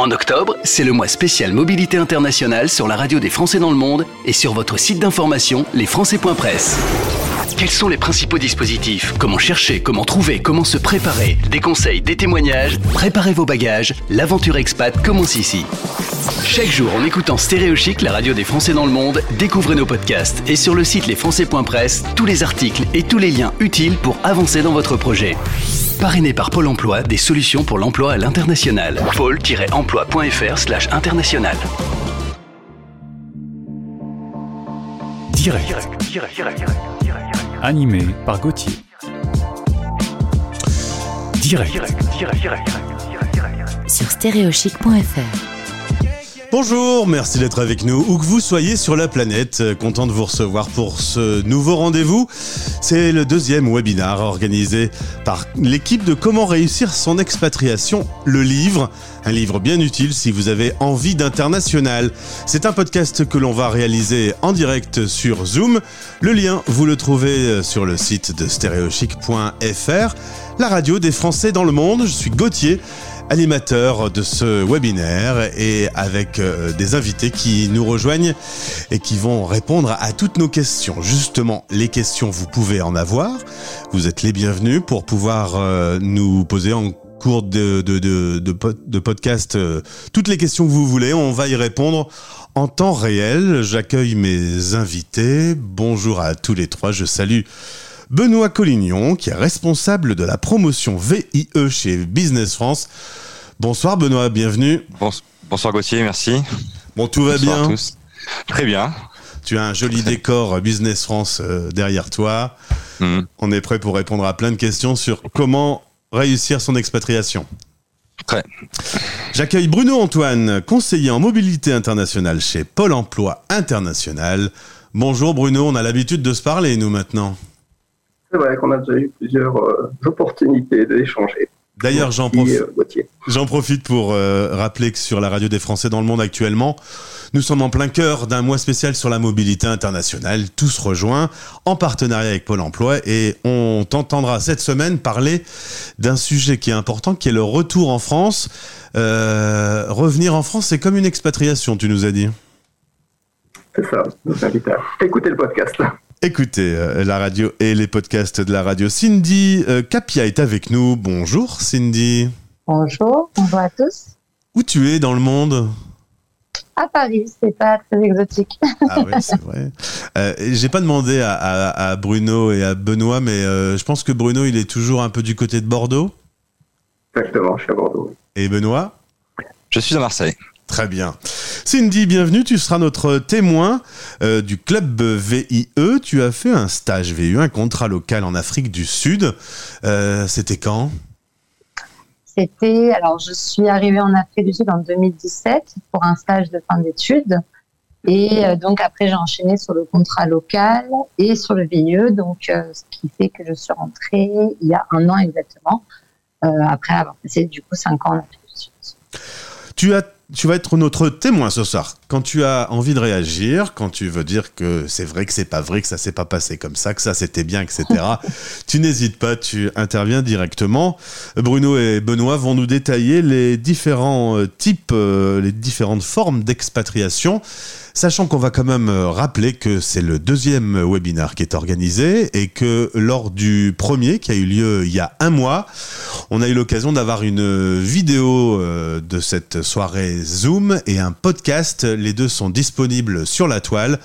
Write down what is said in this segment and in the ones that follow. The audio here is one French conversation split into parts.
En octobre, c'est le mois spécial mobilité internationale sur la radio des Français dans le monde et sur votre site d'information lesfrançais.press. Quels sont les principaux dispositifs? Comment chercher Comment trouver Comment se préparer? Des conseils, des témoignages? Préparez vos bagages, l'aventure expat commence ici. Chaque jour, en écoutant Stéréo Chic, la radio des Français dans le monde, découvrez nos podcasts et sur le site lesfrançais.press, tous les articles et tous les liens utiles pour avancer dans votre projet. Parrainé par Pôle emploi, des solutions pour l'emploi à l'international. pôle-emploi.fr slash international. Direct. Animé par Gauthier. Direct. Sur stéréochic.fr. Bonjour, merci d'être avec nous, où que vous soyez sur la planète. Euh, Content de vous recevoir pour ce nouveau rendez-vous. C'est le deuxième webinar organisé par l'équipe de Comment réussir son expatriation, le livre. Un livre bien utile si vous avez envie d'international. C'est un podcast que l'on va réaliser en direct sur Zoom. Le lien, vous le trouvez euh, sur le site de stéréochic.fr, la radio des Français dans le monde. Je suis Gauthier animateur de ce webinaire et avec euh, des invités qui nous rejoignent et qui vont répondre à toutes nos questions. Justement, les questions, vous pouvez en avoir. Vous êtes les bienvenus pour pouvoir euh, nous poser en cours de, de, de, de, pod- de podcast euh, toutes les questions que vous voulez. On va y répondre en temps réel. J'accueille mes invités. Bonjour à tous les trois. Je salue Benoît Collignon, qui est responsable de la promotion VIE chez Business France. Bonsoir Benoît, bienvenue. Bons- Bonsoir Gauthier, merci. Bon, tout va Bonsoir à bien. tous. Très bien. Tu as un joli décor Business France euh, derrière toi. Mhm. On est prêt pour répondre à plein de questions sur comment réussir son expatriation. Prêt. J'accueille Bruno Antoine, conseiller en mobilité internationale chez Pôle Emploi International. Bonjour Bruno, on a l'habitude de se parler nous maintenant. C'est vrai qu'on a déjà eu plusieurs euh, opportunités d'échanger. D'ailleurs, j'en profite. euh. J'en profite pour euh, rappeler que sur la radio des Français dans le monde actuellement, nous sommes en plein cœur d'un mois spécial sur la mobilité internationale. Tous rejoints en partenariat avec Pôle Emploi et on t'entendra cette semaine parler d'un sujet qui est important, qui est le retour en France. Euh, revenir en France, c'est comme une expatriation, tu nous as dit. C'est ça, je vous invite à écouter le podcast. Écoutez euh, la radio et les podcasts de la radio. Cindy euh, Capia est avec nous. Bonjour Cindy. Bonjour, bonjour à tous. Où tu es dans le monde À Paris, c'est pas très exotique. Ah oui, c'est vrai. Euh, J'ai pas demandé à, à- à Bruno et à Benoît, mais euh, je pense que Bruno, il est toujours un peu du côté de Bordeaux. Exactement, je suis à Bordeaux. Et Benoît? Je suis à Marseille. Très bien. Cindy, bienvenue. Tu seras notre témoin euh, du club VIE. Tu as fait un stage VIE, un contrat local en Afrique du Sud. Euh, C'était quand? C'était, alors je suis arrivée en Afrique du Sud en 2017 pour un stage de fin d'études. Et euh, donc après, j'ai enchaîné sur le contrat local et sur le VIE, donc ce qui fait que je suis rentrée il y a un an exactement, après avoir passé du coup cinq ans en Afrique du Sud. tu, as, tu vas être notre témoin ce soir. Quand tu as envie de réagir, quand tu veux dire que c'est vrai que c'est pas vrai, que ça s'est pas passé comme ça, que ça c'était bien, etc., tu n'hésites pas, tu interviens directement. Bruno et Benoît vont nous détailler les différents euh, types, euh, les différentes formes d'expatriation. Sachant qu'on va quand même euh, rappeler que c'est le deuxième webinaire qui est organisé et que lors du premier qui a eu lieu il y a un mois, on a eu l'occasion d'avoir une vidéo de cette soirée Zoom et un podcast. Les deux sont disponibles sur la toile.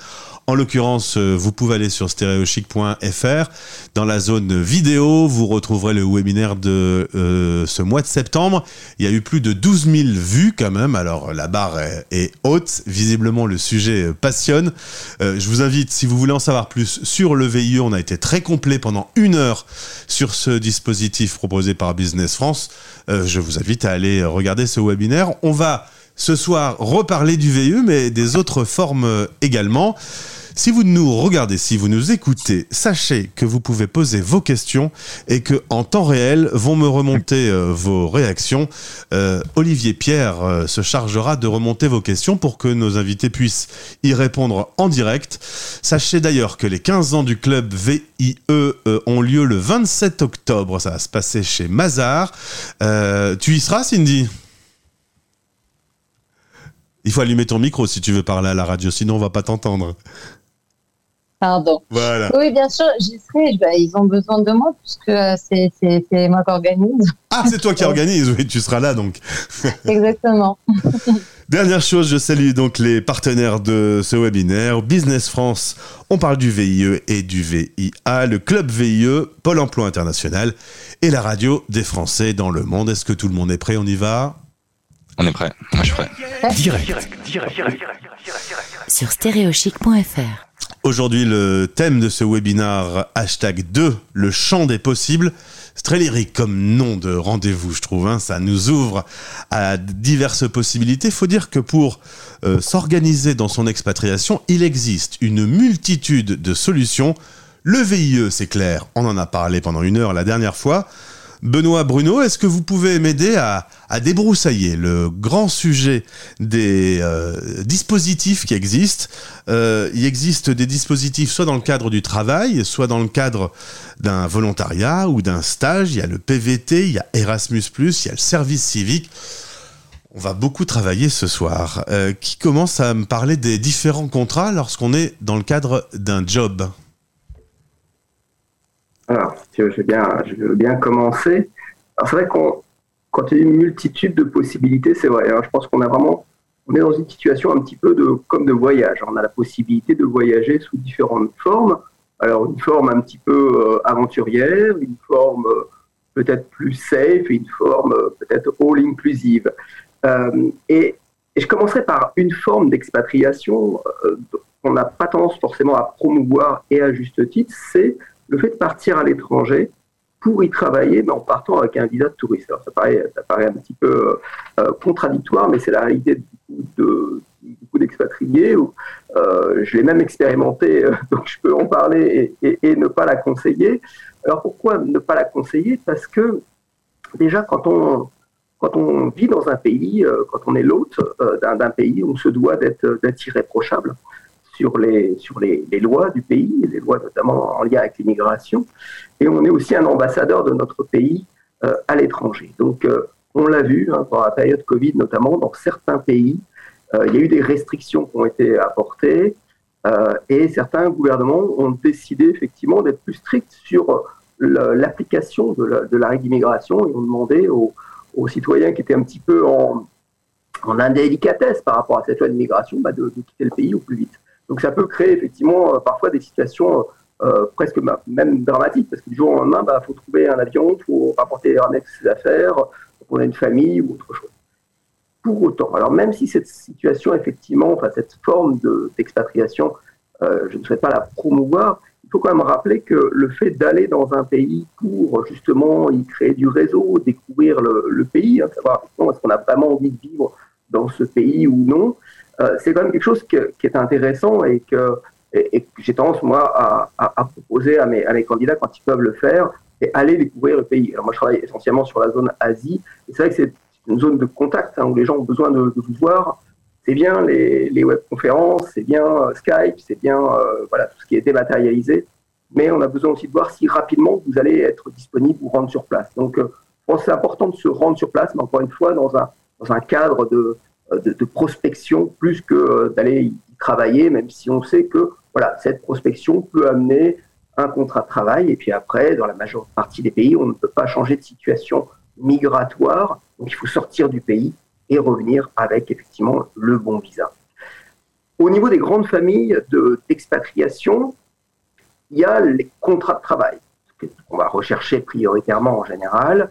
En l'occurrence, euh, vous pouvez aller sur stéréochic.fr. Dans la zone vidéo, vous retrouverez le webinaire de euh, ce mois de septembre. Il y a eu plus de 12 000 vues quand même. Alors la barre est, haute. Visiblement, le sujet euh, passionne. Je vous invite, si vous voulez en savoir plus sur le VIE, on a été très complet pendant une heure sur ce dispositif proposé par Business France. Je vous invite à aller regarder ce webinaire. On va ce soir reparler du VIE, mais des autres formes euh, également. Si vous nous regardez, si vous nous écoutez, sachez que vous pouvez poser vos questions et que en temps réel vont me remonter euh, vos réactions. Euh, Olivier Pierre se chargera de remonter vos questions pour que nos invités puissent y répondre en direct. Sachez d'ailleurs que les 15 ans du club VIE ont lieu le 27 octobre. Ça va se passer chez Mazar. Tu y seras, Cindy? Il faut allumer ton micro si tu veux parler à la radio, sinon on va pas t'entendre. Pardon. Voilà. Oui, bien sûr, j'y serai. Bah, ils ont besoin de moi puisque euh, c'est c'est- c'est moi qui organise. Ah, c'est toi qui organise, oui, tu seras là donc. Exactement. Dernière chose, je salue donc les partenaires de ce webinaire. Business France, on parle du VIE et du VIA, le club VIE, Pôle emploi international et la radio des Français dans le monde. Est-ce que tout le monde est prêt? On y va? On est prêt. Moi, je suis prêt. Direct. Sur stéréochic.fr. Aujourd'hui, le thème de ce webinaire, hashtag 2, le champ des possibles. C'est très lyrique comme nom de rendez-vous, je trouve. hein. Ça nous ouvre à diverses possibilités. Il faut dire que pour euh, s'organiser dans son expatriation, il existe une multitude de solutions. Le VIE, c'est clair, on en a parlé pendant une heure la dernière fois. Benoît Bruno, est-ce que vous pouvez m'aider à, débroussailler le grand sujet des euh, dispositifs qui existent? Euh, Il existe des dispositifs soit dans le cadre du travail, soit dans le cadre d'un volontariat ou d'un stage. Il y a le PVT, il y a Erasmus+, il y a le service civique. On va beaucoup travailler ce soir. Euh, qui commence à me parler des différents contrats lorsqu'on est dans le cadre d'un job? Alors, si je veux bien, je veux bien commencer. Alors, c'est vrai qu'on, quand il y a une multitude de possibilités, c'est vrai. hein, je pense qu'on a vraiment, on est dans une situation un petit peu de, comme de voyage. On a la possibilité de voyager sous différentes formes. Alors, une forme un petit peu euh, aventurière, une forme euh, peut-être plus safe, une forme euh, peut-être all inclusive. Euh, et, et je commencerai par une forme d'expatriation qu'on n'a pas tendance forcément à promouvoir et à juste titre, c'est le fait de partir à l'étranger pour y travailler, mais en partant avec un visa de touriste. Alors, ça paraît, un petit peu euh, contradictoire, mais c'est la réalité de beaucoup de- beaucoup d'expatriés. euh, je l'ai même expérimenté, euh, donc je peux en parler et, ne pas la conseiller. Alors pourquoi ne pas la conseiller? Parce que déjà, quand on, quand on vit dans un pays, euh, quand on est l'hôte euh, d'un pays, on se doit d'être irréprochable sur les, sur les, lois du pays, les lois notamment en lien avec l'immigration. Et on est aussi un ambassadeur de notre pays euh, à l'étranger. Donc, euh, on l'a vu hein, pendant la période Covid, notamment dans certains pays, euh, il y a eu des restrictions qui ont été apportées et certains gouvernements ont décidé effectivement d'être plus stricts sur l'application de la, règle d'immigration et ont demandé aux, aux citoyens qui étaient un petit peu en, en indélicatesse par rapport à cette loi d'immigration bah, de quitter le pays au plus vite. Donc ça peut créer effectivement euh, parfois des situations euh, presque même dramatiques, parce que du jour au lendemain, il bah, faut trouver un avion, il faut rapporter, ramener ses affaires, on a une famille ou autre chose. Pour autant, alors même si cette situation, effectivement, enfin cette forme de- d'expatriation, euh, je ne souhaite pas la promouvoir, il faut quand même rappeler que le fait d'aller dans un pays pour justement y créer du réseau, découvrir le, le pays, hein, savoir est-ce qu'on a vraiment envie de vivre dans ce pays ou non, c'est quand même quelque chose qui est intéressant et que, j'ai tendance, moi, à, proposer à mes, candidats quand ils peuvent le faire, et aller découvrir le pays. Alors moi, je travaille essentiellement sur la zone Asie, c'est vrai que c'est une zone de contact hein, où les gens ont besoin de, vous voir. C'est bien les, les webconférences, c'est bien euh, Skype, c'est bien euh, voilà, tout ce qui est dématérialisé, mais on a besoin aussi de voir si rapidement vous allez être disponible ou rendre sur place. Donc, euh, je pense que c'est important de se rendre sur place, mais encore une fois, dans un, dans un cadre de, euh, de, de prospection plus que euh, d'aller y travailler, même si on sait que voilà, cette prospection peut amener un contrat de travail. Et puis après, dans la majeure partie des pays, on ne peut pas changer de situation migratoire. Donc il faut sortir du pays et revenir avec effectivement le bon visa. Au niveau des grandes familles de- d'expatriation, il y a les contrats de travail qu'on va rechercher prioritairement en général.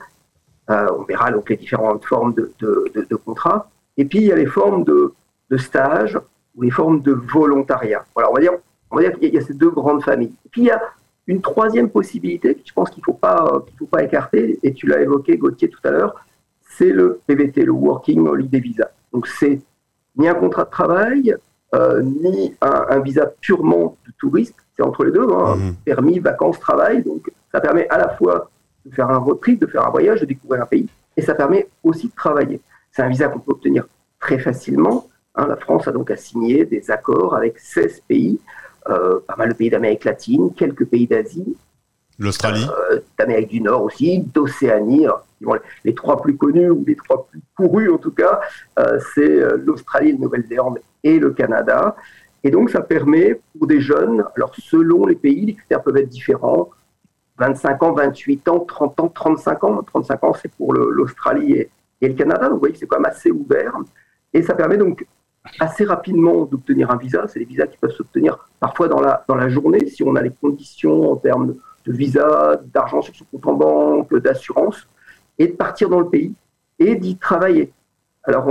Euh, on verra donc les différentes formes de- de- de contrats. Et puis il y a les formes de, de stage ou les formes de volontariat. Voilà, on va dire, on va dire qu'il y a ces deux grandes familles. Et puis il y a une troisième possibilité que je pense qu'il ne faut, pas, euh, qu'il faut pas écarter, et tu l'as évoqué Gauthier tout à l'heure, c'est le PVT, le Working Holiday Visa. Donc c'est ni un contrat de travail, euh, ni un, un visa purement de touriste, c'est entre les deux, hein, Mhm. permis, vacances, travail. Donc ça permet à la fois de faire un road trip, de faire un voyage, de découvrir un pays, et ça permet aussi de travailler. C'est un visa qu'on peut obtenir très facilement. hein. la France a donc à signer des accords avec 16 pays, euh, pas mal de pays d'Amérique latine, quelques pays d'Asie. L'Australie euh, d'Amérique du Nord aussi, d'Océanie. Les, les trois plus connus, ou les trois plus courus en tout cas, euh, c'est l'Australie, la Nouvelle-Zélande et le Canada. Et donc ça permet pour des jeunes, alors selon les pays, les critères peuvent être différents, 25 ans, 28 ans, 30 ans, 35 ans. 35 ans, c'est pour l'Australie et, et le Canada. Donc vous voyez que c'est quand même assez ouvert. Et ça permet donc assez rapidement d'obtenir un visa. C'est des visas qui peuvent s'obtenir parfois dans la, dans la journée si on a les conditions en termes de, visa, d'argent sur son compte en banque, d'assurance, et de partir dans le pays et d'y travailler. Alors,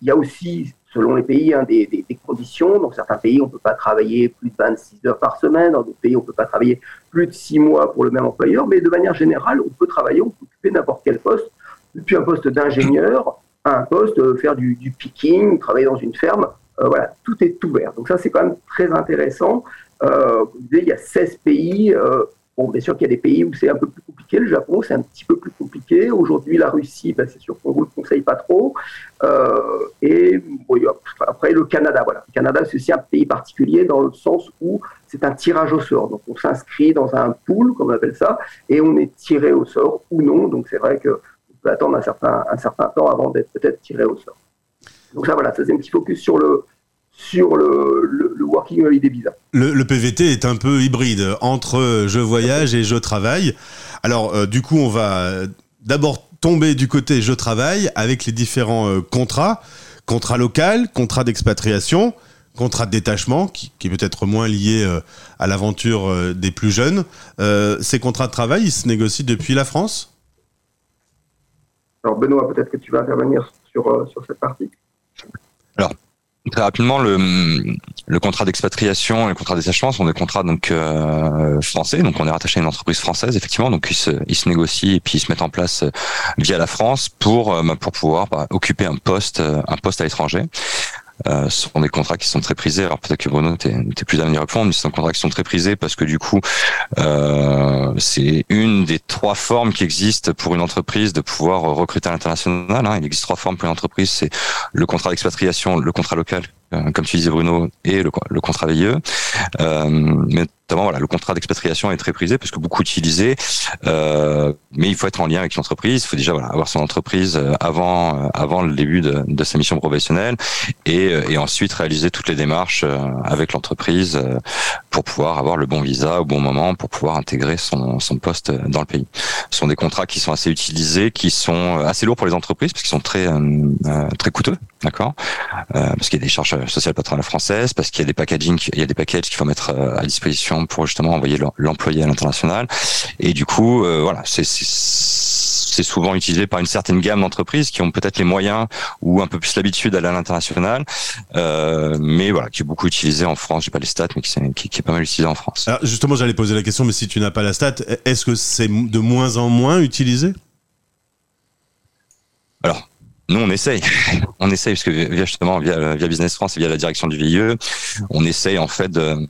il y a aussi, selon les pays, hein, des, des- des conditions. Dans certains pays, on ne peut pas travailler plus de 26 heures par semaine. Dans d'autres pays, on ne peut pas travailler plus de 6 mois pour le même employeur. Mais de manière générale, on peut travailler, on peut occuper n'importe quel poste, depuis un poste d'ingénieur à un poste, euh, faire du, du picking, travailler dans une ferme. Euh, voilà, tout est ouvert. Donc ça, c'est quand même très intéressant. Euh, je disais, il y a 16 pays. euh, Bon, bien sûr qu'il y a des pays où c'est un peu plus compliqué. Le Japon, c'est un petit peu plus compliqué. Aujourd'hui, la Russie, ben, c'est sûr qu'on ne vous le conseille pas trop. Euh, et bon, après, le Canada, voilà. Le Canada, c'est aussi un pays particulier dans le sens où c'est un tirage au sort. Donc, on s'inscrit dans un pool, comme on appelle ça, et on est tiré au sort ou non. Donc, c'est vrai qu'on peut attendre un certain, un certain temps avant d'être peut-être tiré au sort. Donc, ça, voilà, ça, c'est un petit focus sur le, sur le, le, Working Holiday Visa. Le, le PVT est un peu hybride entre je voyage et je travaille. Alors, euh, du coup, on va euh, d'abord tomber du côté je travaille avec les différents euh, contrats. Contrat local, contrat d'expatriation, contrat de détachement, qui, qui est peut-être moins lié euh, à l'aventure des plus jeunes. Ces contrats de travail, ils se négocient depuis la France? Alors, Benoît, peut-être que tu vas intervenir sur, euh, sur cette partie. Très rapidement, le, le contrat d'expatriation et le contrat de détachement sont des contrats donc euh, français. Donc, on est rattaché à une entreprise française, effectivement. Donc, ils se, ils se négocient et puis ils se mettent en place euh, via la France pour euh, pour pouvoir bah, occuper un poste un poste à l'étranger. Euh, ce sont des contrats qui sont très prisés. Alors peut-être que Bruno, t'es es plus d'avenir à répondre, mais ce sont des contrats qui sont très prisés parce que du coup, euh, c'est une des trois formes qui existent pour une entreprise de pouvoir recruter à l'international. hein. Il existe trois formes pour une entreprise. C'est le contrat d'expatriation, le contrat local, comme tu disais Bruno, et le, le contrat VIE. Euh, mais notamment, voilà, le contrat d'expatriation est très prisé parce que beaucoup utilisé. Euh, mais il faut être en lien avec l'entreprise. Il faut déjà voilà, avoir son entreprise euh, avant, euh, avant le début de, de sa mission professionnelle et, euh, et ensuite réaliser toutes les démarches euh, avec l'entreprise euh, pour pouvoir avoir le bon visa au bon moment pour pouvoir intégrer son, son poste dans le pays. Ce sont des contrats qui sont assez utilisés, qui sont assez lourds pour les entreprises parce qu'ils sont très euh, très coûteux, d'accord? Euh, Parce qu'il y a des charges sociales patronales françaises, parce qu'il y a des packaging, il y a des packages qu'il faut mettre euh, à disposition pour justement envoyer l'employé à l'international. Et du coup, euh, voilà, c'est c'est souvent utilisé par une certaine gamme d'entreprises qui ont peut-être les moyens ou un peu plus l'habitude d'aller à l'international, euh, mais voilà, qui est beaucoup utilisé en France. J'ai pas les stats, mais qui, qui, qui, est pas mal utilisé en France. Alors justement, j'allais poser la question, mais si tu n'as pas la stat, est-ce que c'est de moins en moins utilisé? Alors. Nous, on essaye. On essaye, parce que via, justement, via, via Business France et via la direction du VIE, on essaye, en fait, de,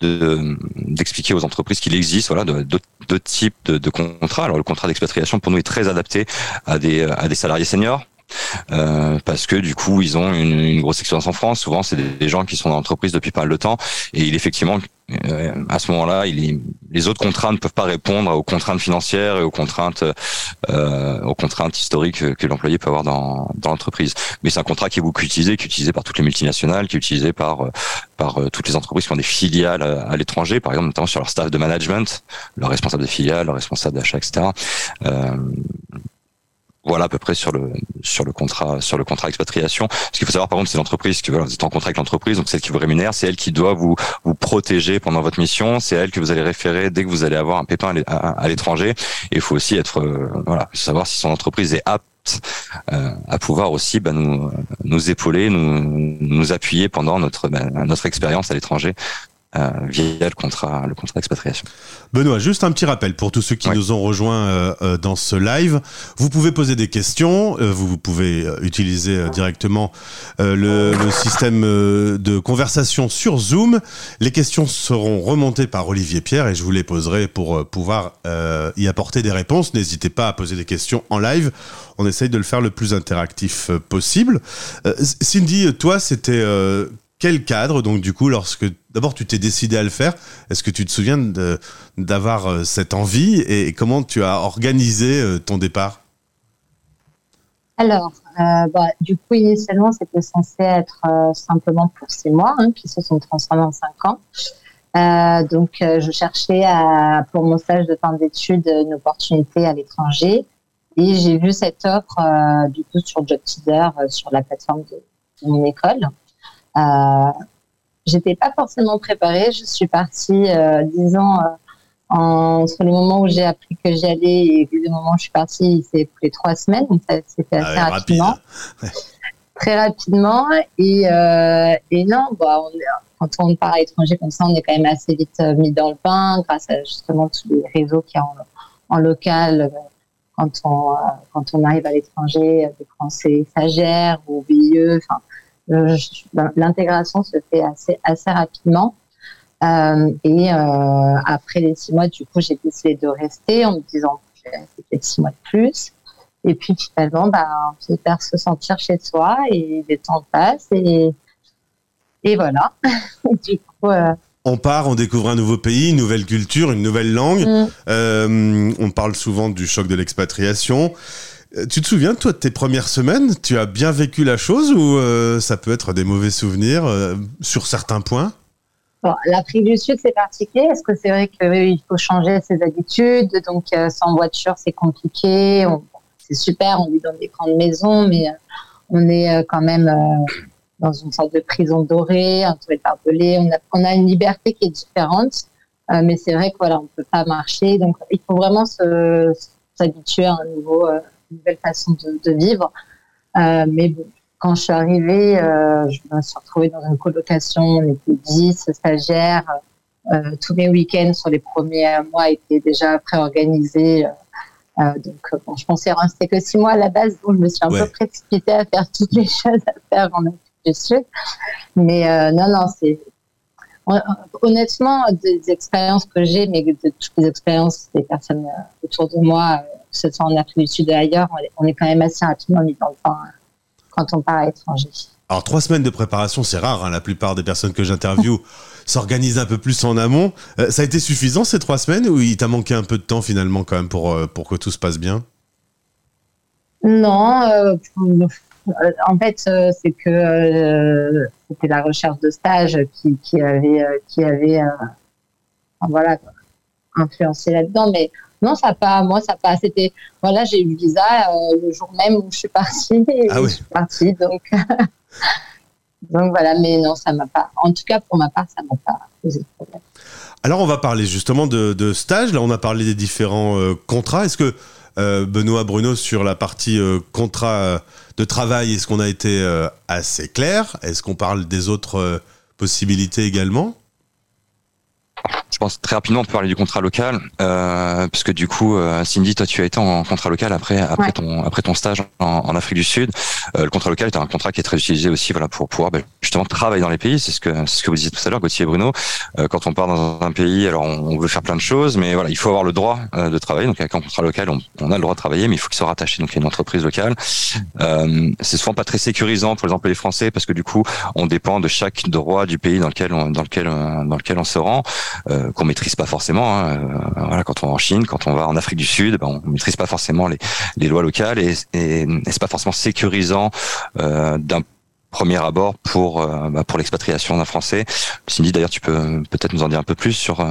d'expliquer aux entreprises qu'il existe voilà deux types de, de, contrats. Alors le contrat d'expatriation pour nous est très adapté à des à des salariés seniors. Euh, parce que du coup ils ont une, grosse expérience en France. Souvent c'est des, gens qui sont dans l'entreprise depuis pas mal de temps et il effectivement euh, à ce moment-là, les autres contraintes ne peuvent pas répondre aux contraintes financières et aux contraintes euh, aux contraintes historiques que, l'employé peut avoir dans, l'entreprise. Mais c'est un contrat qui est beaucoup utilisé, qui est utilisé par toutes les multinationales, qui est utilisé par toutes les entreprises qui ont des filiales à, l'étranger, par exemple notamment sur leur staff de management, leur responsable de filiales, leur responsable d'achat, etc. voilà à peu près sur le sur le contrat sur le contrat expatriation. Ce qu'il faut savoir par contre, c'est l'entreprise que voilà, vous êtes en contrat avec l'entreprise, donc celle qui vous rémunère, c'est elle qui doit vous vous protéger pendant votre mission, c'est elle que vous allez référer dès que vous allez avoir un pépin à l'étranger. Et il faut aussi être euh, voilà savoir si son entreprise est apte euh, à pouvoir aussi bah, nous nous épauler, nous nous appuyer pendant notre bah, notre expérience à l'étranger euh, via le contrat, le contrat d'expatriation. Benoît, juste un petit rappel pour tous ceux qui nous ont rejoints euh, euh, dans ce live. Vous pouvez poser des questions, euh, vous, vous, pouvez utiliser directement le, le, système de conversation sur Zoom. Les questions seront remontées par Olivier Pierre et je vous les poserai pour pouvoir y apporter des réponses. N'hésitez pas à poser des questions en live. On essaye de le faire le plus interactif possible. Cindy, toi, c'était quel cadre, donc du coup, lorsque d'abord tu t'es décidé à le faire, est-ce que tu te souviens d'avoir cette envie et, comment tu as organisé ton départ? Alors, bah, du coup, initialement, c'était censé être simplement pour six mois, hein, qui se sont transformés en cinq ans. Euh, donc, je cherchais pour mon stage de fin d'études une opportunité à l'étranger. Et j'ai vu cette offre euh, du coup sur Job Teaser euh, sur la plateforme de, mon école. Euh, J'étais pas forcément préparée. Je suis partie, euh, disons, entre les moments où j'ai appris que j'y allais et le moment où je suis partie, c'est pour les trois semaines. Donc c'était assez ah rapidement. Très rapidement. Et, et non, bah, on, quand on part à l'étranger comme ça, on est quand même assez vite mis dans le pain grâce à justement tous les réseaux qu'il y a en, en local quand on, euh, quand on arrive à l'étranger, des Français stagiaires ou VIE. Enfin, euh, l'intégration se fait assez, assez rapidement. Euh, et euh, après les six mois, du coup, j'ai décidé de rester en me disant que je vais rester six mois de plus. Et puis finalement, bah, on faire se sentir chez soi et les temps passent et, et voilà. du coup, euh, on part, on découvre un nouveau pays, une nouvelle culture, une nouvelle langue. Mm. On parle souvent du choc de l'expatriation. Euh, tu te souviens, toi, de tes premières semaines? Tu as bien vécu la chose ou euh, ça peut être des mauvais souvenirs sur certains points? L'Afrique du Sud, c'est particulier. Est-ce que c'est vrai qu'il faut changer ses habitudes Donc, sans voiture, c'est compliqué. C'est super, on vit dans des grandes maisons, mais on est quand même dans une sorte de prison dorée, entouré de barbelés. On a, on a une liberté qui est différente, euh, mais c'est vrai qu'on voilà, on peut pas marcher. Donc, il faut vraiment s'habituer à un nouveau, euh, nouvelle façon de, de vivre. Euh, mais bon, quand je suis arrivée, euh, je me suis retrouvée dans une colocation. On était 10 stagiaires. Euh, tous mes week-ends sur les premiers mois étaient déjà préorganisés. Donc, bon, je pensais rester que six mois à la base, donc je me suis un peu précipitée à faire toutes les choses à faire en je suis. Mais euh, non, non, c'est honnêtement des expériences que j'ai, mais de toutes les expériences des personnes autour de moi, ce soit en Afrique du Sud et ailleurs, on est quand même assez rapidement mis dans le temps quand on part à l'étranger. Alors trois semaines de préparation, c'est rare. Hein. La plupart des personnes que j'interviewe s'organisent un peu plus en amont. ça a été suffisant ces trois semaines ou il t'a manqué un peu de temps finalement quand même pour, pour que tout se passe bien? Non, euh, en fait, euh, c'est que euh, c'était la recherche de stage qui, qui avait, qui avait voilà, influencé là-dedans. Mais non, ça pas, moi, ça pas. C'était, voilà, j'ai eu le visa le jour même où je suis partie. Ah oui. Je suis partie, donc. donc voilà, mais non, ça m'a pas. En tout cas, pour ma part, ça m'a pas posé de problème. Alors, on va parler justement de, de stage. Là, on a parlé des différents contrats. Est-ce que Benoît Bruno, sur la partie contrat de travail, est-ce qu'on a été euh, assez clair? Est-ce qu'on parle des autres euh, possibilités également? Je pense très rapidement on peut parler du contrat local, euh, puisque du coup, euh, Cindy, toi tu as été en contrat local après après ton après ton stage en, Afrique du Sud. Euh, le contrat local est un contrat qui est très utilisé aussi, voilà, pour pouvoir ben, justement travailler dans les pays. C'est ce que c'est ce que vous disiez tout à l'heure, Gauthier et Bruno. Euh, quand on part dans un pays, alors on, veut faire plein de choses, mais voilà, il faut avoir le droit euh, de travailler. Donc avec un contrat local, on, on, a le droit de travailler, mais il faut qu'il soit rattaché donc à une entreprise locale. c'est souvent pas très sécurisant pour les employés français parce que du coup, on dépend de chaque droit du pays dans lequel on, dans lequel dans lequel on se rend. Euh, qu'on maîtrise pas forcément. Hein. Euh, voilà, quand on va en Chine, quand on va en Afrique du Sud, ben, on maîtrise pas forcément les, lois locales et, et, et c'est pas forcément sécurisant euh, d'un premier abord pour bah, pour l'expatriation d'un Français. Cindy, d'ailleurs, tu peux peut-être nous en dire un peu plus sur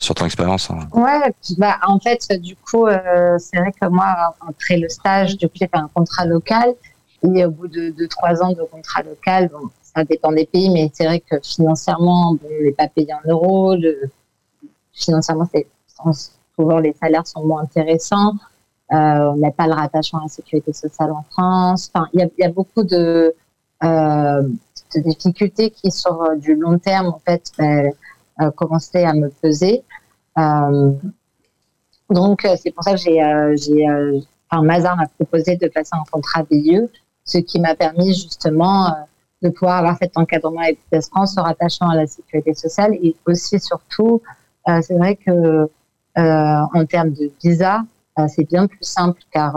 sur ton expérience. Hein. Ouais, bah, en fait, du coup, c'est vrai que moi, après le stage, du coup, j'ai fait un contrat local. Et au bout de, de trois ans de contrat local, bon, ça dépend des pays, mais c'est vrai que financièrement, on n'est pas payé en euros. Financièrement, souvent les salaires sont moins intéressants. Euh, on n'a pas le rattachement à la sécurité sociale en France. Enfin, il y a, beaucoup de, euh, de, difficultés qui, sur du long terme, en fait, ben, euh, commençaient à me peser. Euh, donc, c'est pour ça que euh, Mazar m'a proposé de passer un contrat VIE, ce qui m'a permis justement de pouvoir avoir cet encadrement avec France se rattachant à la sécurité sociale et aussi surtout, euh, c'est vrai que euh, en termes de visa, euh, c'est bien plus simple car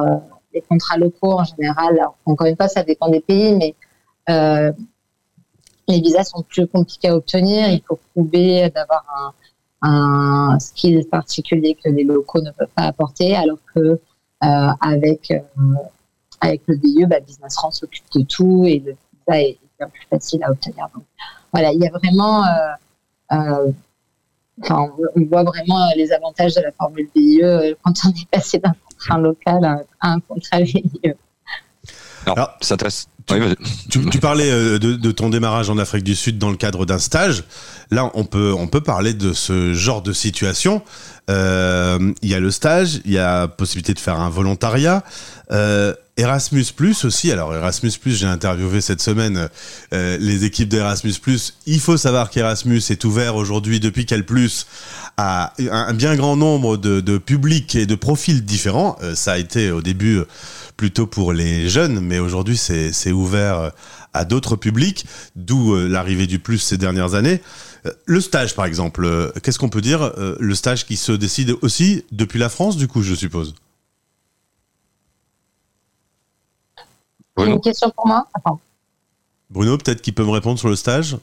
les contrats locaux en général, encore une fois, ça dépend des pays, mais les visas sont plus compliqués à obtenir. Il faut prouver d'avoir un, skill particulier que les locaux ne peuvent pas apporter, alors que avec avec le BIE, bah, Business France s'occupe de tout et le visa est plus facile à obtenir. Voilà, il y a vraiment, euh, enfin, on voit vraiment les avantages de la formule BIE quand on est passé d'un contrat local à un contrat BIE. Alors, Alors, ça t'intéresse tu, Oui, vas-y. tu, tu parlais euh, de, de ton démarrage en Afrique du Sud dans le cadre d'un stage. Là, on peut, on peut parler de ce genre de situation. Euh, Il y a le stage, il y a possibilité de faire un volontariat. Euh, Erasmus Plus aussi. Alors Erasmus Plus, j'ai interviewé cette semaine euh, les équipes d'Erasmus Plus. Il faut savoir qu'Erasmus est ouvert aujourd'hui depuis qu'elle plus à un, un bien grand nombre de, de publics et de profils différents. Euh, ça a été au début plutôt pour les jeunes, mais aujourd'hui c'est ouvert euh, à d'autres publics, d'où euh, l'arrivée du plus ces dernières années. Euh, Le stage, par exemple, qu'est-ce qu'on peut dire Le stage qui se décide aussi depuis la France, du coup, je suppose? Bruno une question pour moi? Attends. Bruno, peut-être qu'il peut me répondre sur le stage?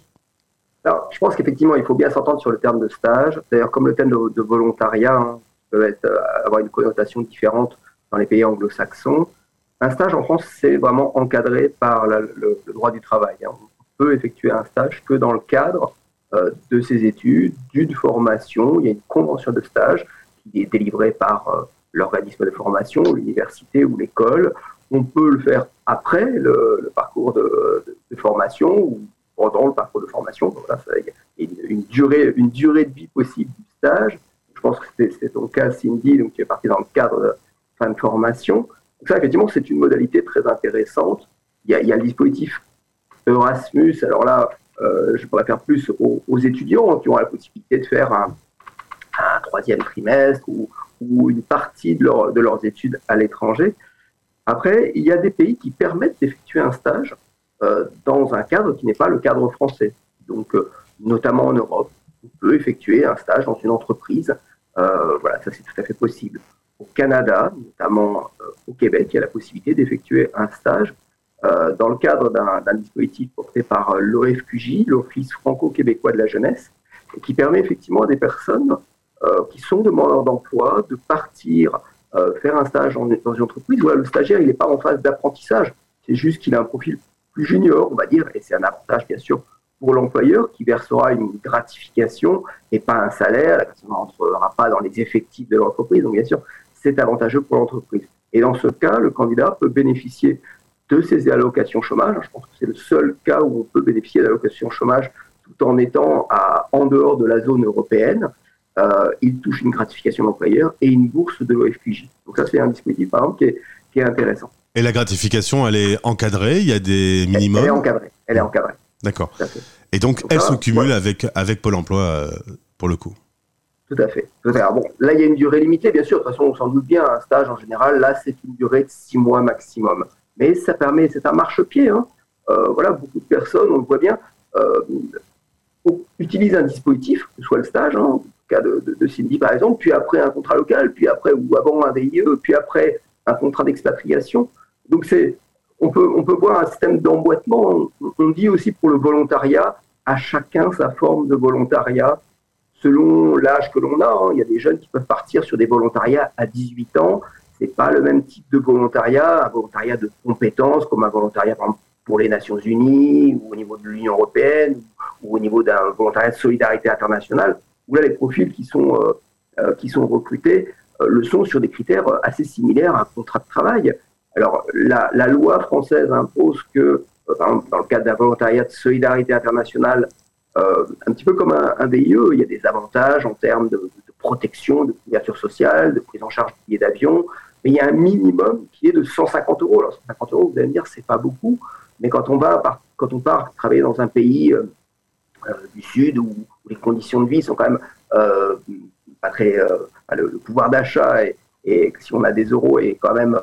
Alors, je pense qu'effectivement, il faut bien s'entendre sur le terme de stage. D'ailleurs, comme le thème de, de volontariat hein, peut être, avoir une connotation différente dans les pays anglo-saxons, un stage en France, c'est vraiment encadré par le, droit du travail. hein. On peut effectuer un stage que dans le cadre euh, de ses études, d'une formation. Il y a une convention de stage qui est délivrée par euh, l'organisme de formation, l'université ou l'école. On peut le faire après le, parcours de, formation ou pendant le parcours de formation. Donc il y a une, durée, de vie possible du stage. Je pense que c'est ton cas, Cindy, donc tu es parti dans le cadre de fin de formation. Ça, effectivement, c'est une modalité très intéressante. Il y a, il le dispositif Erasmus. Alors là, euh, je pourrais faire plus aux, étudiants qui ont la possibilité de faire un, troisième trimestre ou, une partie de, leur- de leurs études à l'étranger. Après, il y a des pays qui permettent d'effectuer un stage euh, dans un cadre qui n'est pas le cadre français. Donc, euh, notamment en Europe, on peut effectuer un stage dans une entreprise. Voilà, ça c'est tout à fait possible. Au Canada, notamment euh, au Québec, il y a la possibilité d'effectuer un stage euh, dans le cadre d'un dispositif porté par euh, l'OFQJ, l'Office franco-québécois de la jeunesse, qui permet effectivement à des personnes qui sont demandeurs d'emploi de partir faire un stage dans une entreprise. Voilà, le stagiaire, il n'est pas en phase d'apprentissage, c'est juste qu'il a un profil plus junior, on va dire, et c'est un avantage bien sûr pour l'employeur qui versera une gratification et pas un salaire, la personne ne pas dans les effectifs de l'entreprise, donc bien sûr, c'est avantageux pour l'entreprise. Et dans ce cas, le candidat peut bénéficier de ces allocations chômage. Je pense que c'est le seul cas où on peut bénéficier d'allocations chômage tout en étant à, en dehors de la zone européenne. Euh, il touche une gratification d'employeur et une bourse de l'OFQJ. Donc ça, c'est un dispositif, par exemple, qui est, qui est intéressant. Et la gratification, elle est encadrée, il y a des Elle, elle est minimums? encadrée. Elle est encadrée. D'accord. Et donc, Donc elle se cumule ouais. avec, avec Pôle emploi, euh, pour le coup? Tout à fait. Bon, là, il y a une durée limitée, bien sûr. De toute façon, on s'en doute bien. Un stage, en général, là, c'est une durée de six mois maximum. Mais ça permet, c'est un marchepied. Hein. Euh, voilà, beaucoup de personnes, on le voit bien, euh, utilisent un dispositif, que ce soit le stage, hein, cas de, Cindy par exemple, puis après un contrat local, puis après ou avant un DIE, puis après un contrat d'expatriation. Donc c'est, on peut, on peut voir un système d'emboîtement. On dit aussi pour le volontariat, à chacun sa forme de volontariat selon l'âge que l'on a. hein. Il y a des jeunes qui peuvent partir sur des volontariats à 18 ans. C'est pas le même type de volontariat, un volontariat de compétences comme un volontariat pour les Nations Unies ou au niveau de l'Union européenne ou au niveau d'un volontariat de solidarité internationale, où là les profils qui sont, euh, euh, qui sont recrutés euh, le sont sur des critères assez similaires à un contrat de travail. Alors la, loi française impose que, dans le cadre d'un volontariat de solidarité internationale, euh, un petit peu comme un, un VIE, il y a des avantages en termes de, de protection, de couverture sociale, de prise en charge du billet d'avion, mais il y a un minimum qui est de 150 euros. Alors 150 euros, vous allez me dire, c'est pas beaucoup, mais quand on va, quand on part travailler dans un pays euh, euh, du Sud où, les conditions de vie sont quand même pas très, le, pouvoir d'achat et, et si on a des euros est quand même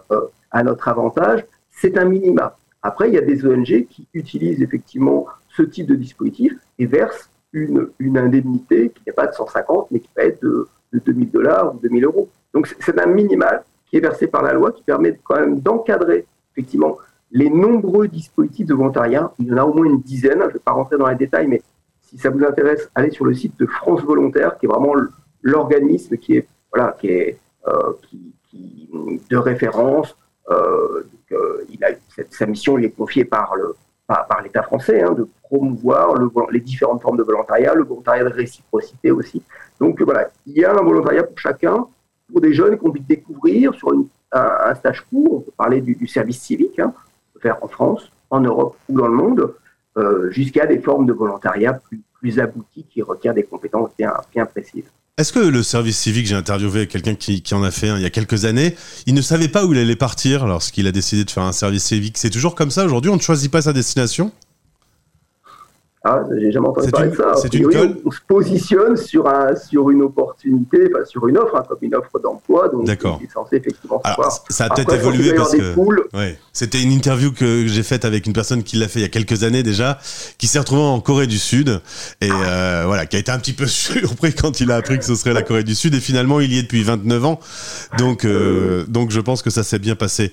à notre avantage, c'est un minima. Après, il y a des ONG qui utilisent effectivement ce type de dispositif et versent une, indemnité qui n'est pas de 150, mais qui peut être de, de 2000 dollars ou 2000 euros. Donc c'est- un minimal qui est versé par la loi qui permet quand même d'encadrer effectivement les nombreux dispositifs de volontariat. Il y en a au moins une dizaine. Je ne vais pas rentrer dans les détails, mais si ça vous intéresse, allez sur le site de France Volontaire, qui est vraiment l'organisme qui est voilà qui est euh, de référence. Euh, donc, euh, il a cette, sa mission, il est confiée par le par, l'État français, hein, de promouvoir le, les différentes formes de volontariat, le volontariat de réciprocité aussi. Donc voilà, il y a un volontariat pour chacun, pour des jeunes qui ont envie de découvrir sur une, un, un, stage court. On peut parler du, du service civique, hein, faire en France, en Europe ou dans le monde, euh, jusqu'à des formes de volontariat plus, plus abouties qui requièrent des compétences bien, bien précises. Est-ce que le service civique, j'ai interviewé quelqu'un qui, en a fait un il y a quelques années, il ne savait pas où il allait partir lorsqu'il a décidé de faire un service civique? C'est toujours comme ça? Aujourd'hui On ne choisit pas sa destination? Ah, j'ai jamais entendu parler une, de ça. C'est une colle on, se positionne sur, un, sur une opportunité, enfin, sur une offre, hein, comme une offre d'emploi. Donc, D'accord. c'est censé effectivement Alors, pouvoir. Ça a peut-être évolué parce que. Ouais. C'était une interview que j'ai faite avec une personne qui l'a fait il y a quelques années déjà, qui s'est retrouvée en Corée du Sud et euh, voilà, qui a été un petit peu surpris quand il a appris que ce serait la Corée du Sud et finalement il y est depuis 29 ans. Donc, euh, donc je pense que ça s'est bien passé.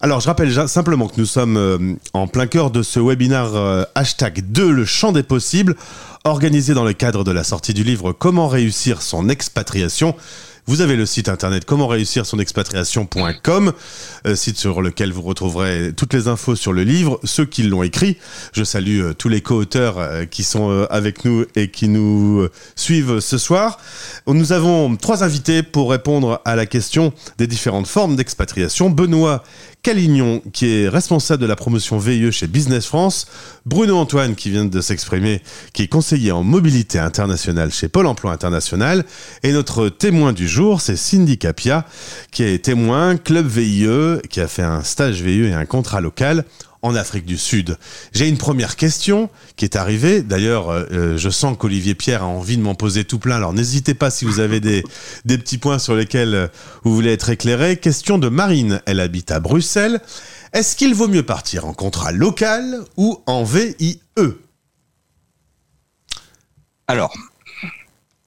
Alors, je rappelle simplement que nous sommes euh, en plein cœur de ce webinaire euh, hashtag 2, le champ des possibles, organisé dans le cadre de la sortie du livre Comment réussir son expatriation. Vous avez le site internet comment réussir son expatriation.com, euh, site sur lequel vous retrouverez toutes les infos sur le livre, ceux qui l'ont écrit. Je salue tous les co-auteurs qui sont avec nous et qui nous suivent ce soir. Nous avons trois invités pour répondre à la question des différentes formes d'expatriation. Benoît Calignon, qui est responsable de la promotion VIE chez Business France, Bruno Antoine, qui vient de s'exprimer, qui est conseiller en mobilité internationale chez Pôle Emploi International, et notre témoin du jour, c'est Cindy Capia, qui est témoin Club VIE, qui a fait un stage VIE et un contrat local en Afrique du Sud. J'ai une première question qui est arrivée. D'ailleurs, euh, je sens qu'Olivier Pierre a envie de m'en poser tout plein. Alors n'hésitez pas si vous avez des, petits points sur lesquels vous voulez être éclairé. Question de Marine. Elle habite à Bruxelles. Est-ce qu'il vaut mieux partir en contrat local ou en VIE Alors,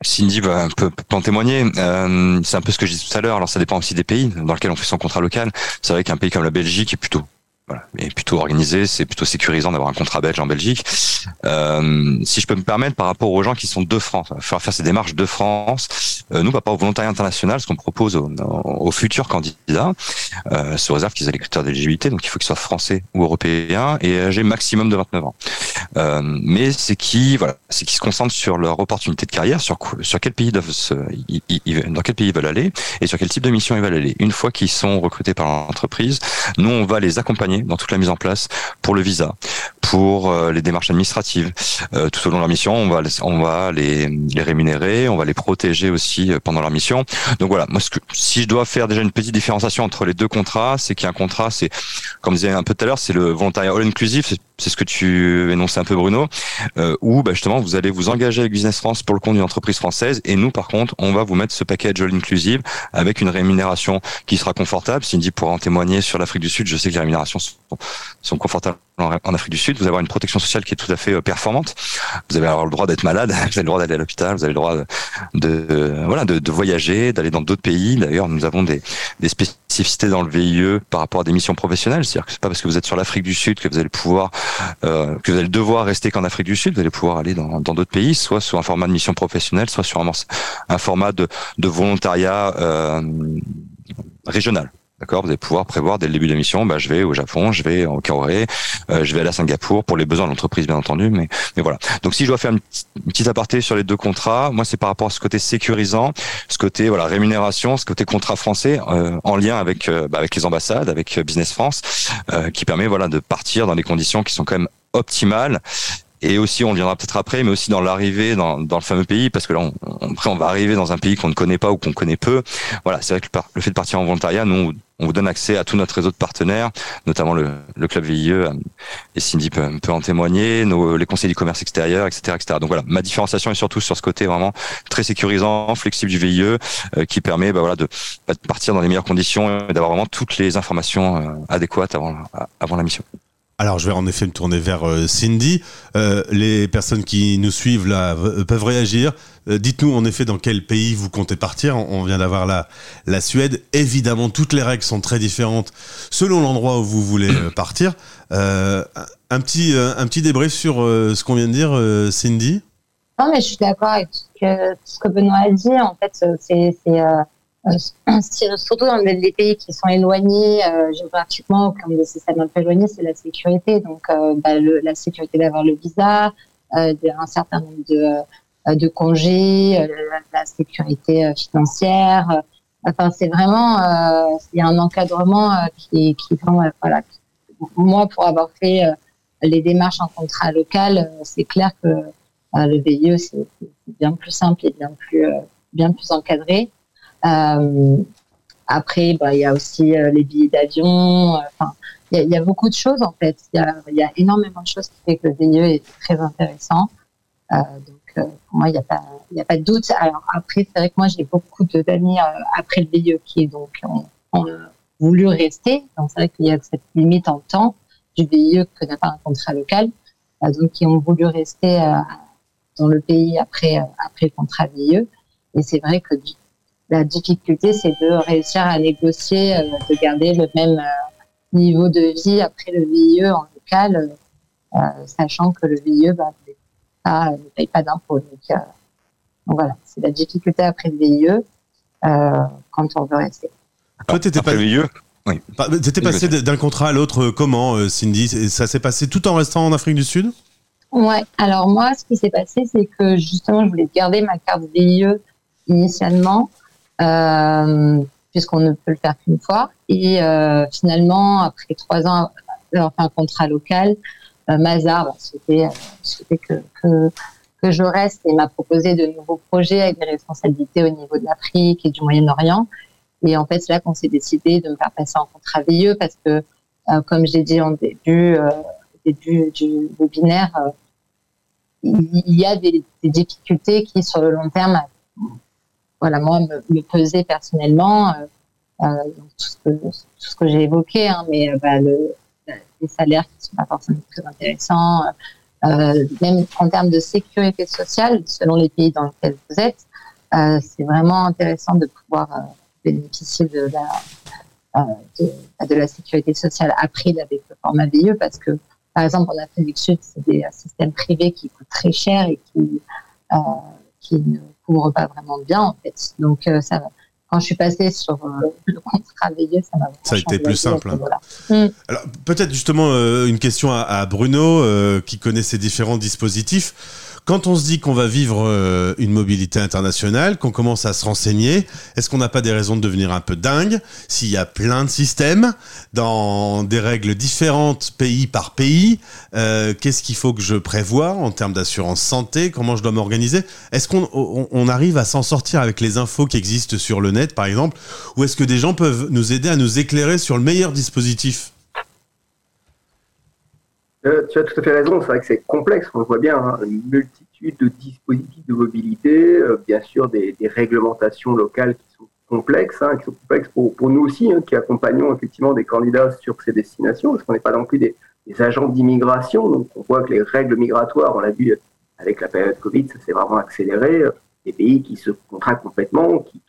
Cindy va, peut, en témoigner. Euh, c'est un peu ce que je disais tout à l'heure. Alors, ça dépend aussi des pays dans lesquels on fait son contrat local. C'est vrai qu'un pays comme la Belgique est plutôt voilà, est plutôt organisé, c'est plutôt sécurisant d'avoir un contrat belge en Belgique. Euh, si je peux me permettre, par rapport aux gens qui sont de France, faire faire ces démarches de France, euh, nous, par rapport au volontariat international, ce qu'on propose aux, aux, futurs candidats, euh, sous réserve qu'ils aient les critères d'éligibilité, donc il faut qu'ils soient français ou européens et âgés maximum de 29 ans. Euh, mais c'est qui, voilà, c'est qui se concentrent sur leur opportunité de carrière, sur sur quel pays doivent se, ils, ils, dans quel pays ils veulent aller et sur quel type de mission ils veulent aller. Une fois qu'ils sont recrutés par l'entreprise, nous on va les accompagner dans toute la mise en place pour le visa, pour euh, les démarches administratives. Euh, tout au long de leur mission, on va, on va les, les rémunérer, on va les protéger aussi euh, pendant leur mission. Donc voilà, moi, ce que, si je dois faire déjà une petite différenciation entre les deux contrats, c'est qu'un contrat, c'est, comme je disais un peu tout à l'heure, c'est le volontariat all inclusive, c'est ce que tu énonçais un peu Bruno, euh, où bah, justement vous allez vous engager avec Business France pour le compte d'une entreprise française, et nous par contre, on va vous mettre ce package all inclusive avec une rémunération qui sera confortable. Cindy pourra en témoigner sur l'Afrique du Sud, je sais que les rémunérations sont, sont confortables en Afrique du Sud, vous allez avoir une protection sociale qui est tout à fait performante. Vous avez avoir le droit d'être malade, vous avez le droit d'aller à l'hôpital, vous avez le droit de, voilà de, de voyager, d'aller dans d'autres pays. D'ailleurs, nous avons des, des spécificités dans le VIE par rapport à des missions professionnelles. C'est-à-dire que c'est pas parce que vous êtes sur l'Afrique du Sud que vous allez pouvoir euh, que vous allez devoir rester qu'en Afrique du Sud. Vous allez pouvoir aller dans dans d'autres pays, soit sur un format de mission professionnelle, soit sur un, un format de, de volontariat euh, régional. D'accord, vous allez pouvoir prévoir dès le début de mission, bah, je vais au Japon, je vais au Corée, euh, je vais aller à Singapour pour les besoins de l'entreprise, bien entendu. Mais, mais voilà. Donc, si je dois faire une, une petite aparté sur les deux contrats, moi, c'est par rapport à ce côté sécurisant, ce côté voilà rémunération, ce côté contrat français euh, en lien avec euh, bah, avec les ambassades, avec Business France, euh, qui permet voilà de partir dans des conditions qui sont quand même optimales et aussi on viendra peut-être après, mais aussi dans l'arrivée dans, dans, le fameux pays, parce que là, on, on, après on va arriver dans un pays qu'on ne connaît pas ou qu'on connaît peu. Voilà, c'est vrai que le, le, fait de partir en volontariat, nous, on vous donne accès à tout notre réseau de partenaires, notamment le, le club VIE, et Cindy peut, peut en témoigner, nos, les conseils du commerce extérieur, etc., etc. Donc voilà, ma différenciation est surtout sur ce côté vraiment très sécurisant, flexible du VIE, euh, qui permet bah, voilà, de, bah, de, partir dans les meilleures conditions et d'avoir vraiment toutes les informations euh, adéquates avant, avant la mission. Alors, je vais en effet me tourner vers euh, Cindy. Euh, les personnes qui nous suivent là euh, peuvent réagir. Dites-nous en effet dans quel pays vous comptez partir. On vient d'avoir la, la Suède. Évidemment, toutes les règles sont très différentes selon l'endroit où vous voulez partir. un petit, un petit débrief sur ce qu'on vient de dire, Cindy. Non, mais je suis d'accord avec tout ce, que, Benoît a dit. En fait, c'est surtout dans les pays qui sont éloignés euh, géographiquement, comme des systèmes un peu éloignés, c'est la sécurité. Donc, euh, bah, la sécurité d'avoir le visa, un certain nombre de, de congés, la, sécurité financière. Enfin, c'est vraiment, il y a un encadrement qui, qui voilà. Moi, pour avoir fait les démarches en contrat local, c'est clair que le VIE c'est bien plus simple et bien plus bien plus encadré. Euh, après, bah, il y a aussi euh, les billets d'avion. Euh, il y, a beaucoup de choses en fait. Il y a, énormément de choses qui fait que le VIE est très intéressant. donc pour moi, il n'y a pas, de doute. Alors après, c'est vrai que moi, j'ai beaucoup d'amis après le VIE qui ont, voulu rester. Donc c'est vrai qu'il y a cette limite en temps du VIE que n'a pas un contrat local. donc qui ont voulu rester dans le pays après après le contrat VIE. Et c'est vrai que la difficulté, c'est de réussir à négocier, euh, de garder le même euh, niveau de vie après le VIE en local, euh, sachant que le VIE bah, ne paye pas d'impôts. Donc, voilà, c'est la difficulté après le VIE quand on veut rester. Toi, t'étais pas... VIE oui. T'étais passé d'un contrat à l'autre comment, Cindy? Ça s'est passé tout en restant en Afrique du Sud? Ouais. Alors moi, ce qui s'est passé, c'est que justement, je voulais garder ma carte VIE initialement euh, puisqu'on ne peut le faire qu'une fois. Et euh, finalement, après trois ans, enfin un contrat local, euh, Mazar bah, souhaitait, que, que, que, je reste et m'a proposé de nouveaux projets avec des responsabilités au niveau de l'Afrique et du Moyen-Orient. Et en fait, c'est là qu'on s'est décidé de me faire passer en contrat VIE parce que, comme j'ai dit en début, début du webinaire, il y a des, des, difficultés qui, sur le long terme, voilà, moi, me, me pesait personnellement, euh, euh tout ce que, que j'ai évoqué, hein, mais euh, bah, le, les salaires qui sont pas forcément très intéressants, euh, même en termes de sécurité sociale, selon les pays dans lesquels vous êtes, euh, c'est vraiment intéressant de pouvoir bénéficier de la, de, de, la sécurité sociale après avec le format VIE parce que, par exemple, en Afrique du Sud, c'est des systèmes privés qui coûtent très cher et qui, qui ne couvre pas vraiment bien en fait. Donc euh, ça quand je suis passée sur euh, le contrat veillé, ça m'a Ça a été plus simple. Hein. Mm. Alors peut-être justement euh, une question à, à Bruno qui connaît ces différents dispositifs. Quand on se dit qu'on va vivre euh, une mobilité internationale, qu'on commence à se renseigner, est-ce qu'on n'a pas des raisons de devenir un peu dingue s'il y a plein de systèmes dans des règles différentes pays par pays euh, Qu'est-ce qu'il faut que je prévoie en termes d'assurance santé Comment je dois m'organiser? Est-ce qu'on on, arrive à s'en sortir avec les infos qui existent sur le net, par exemple? Ou est-ce que des gens peuvent nous aider à nous éclairer sur le meilleur dispositif? Tu as tout à fait raison, c'est vrai que c'est complexe, on le voit bien, hein. une multitude de dispositifs de mobilité, euh, bien sûr des, réglementations locales qui sont complexes, hein, qui sont complexes pour, nous aussi, hein, qui accompagnons effectivement des candidats sur ces destinations, parce qu'on n'est pas non plus des, agents d'immigration, donc on voit que les règles migratoires, on l'a vu avec la période Covid, ça s'est vraiment accéléré, des pays qui se contractent complètement, qui,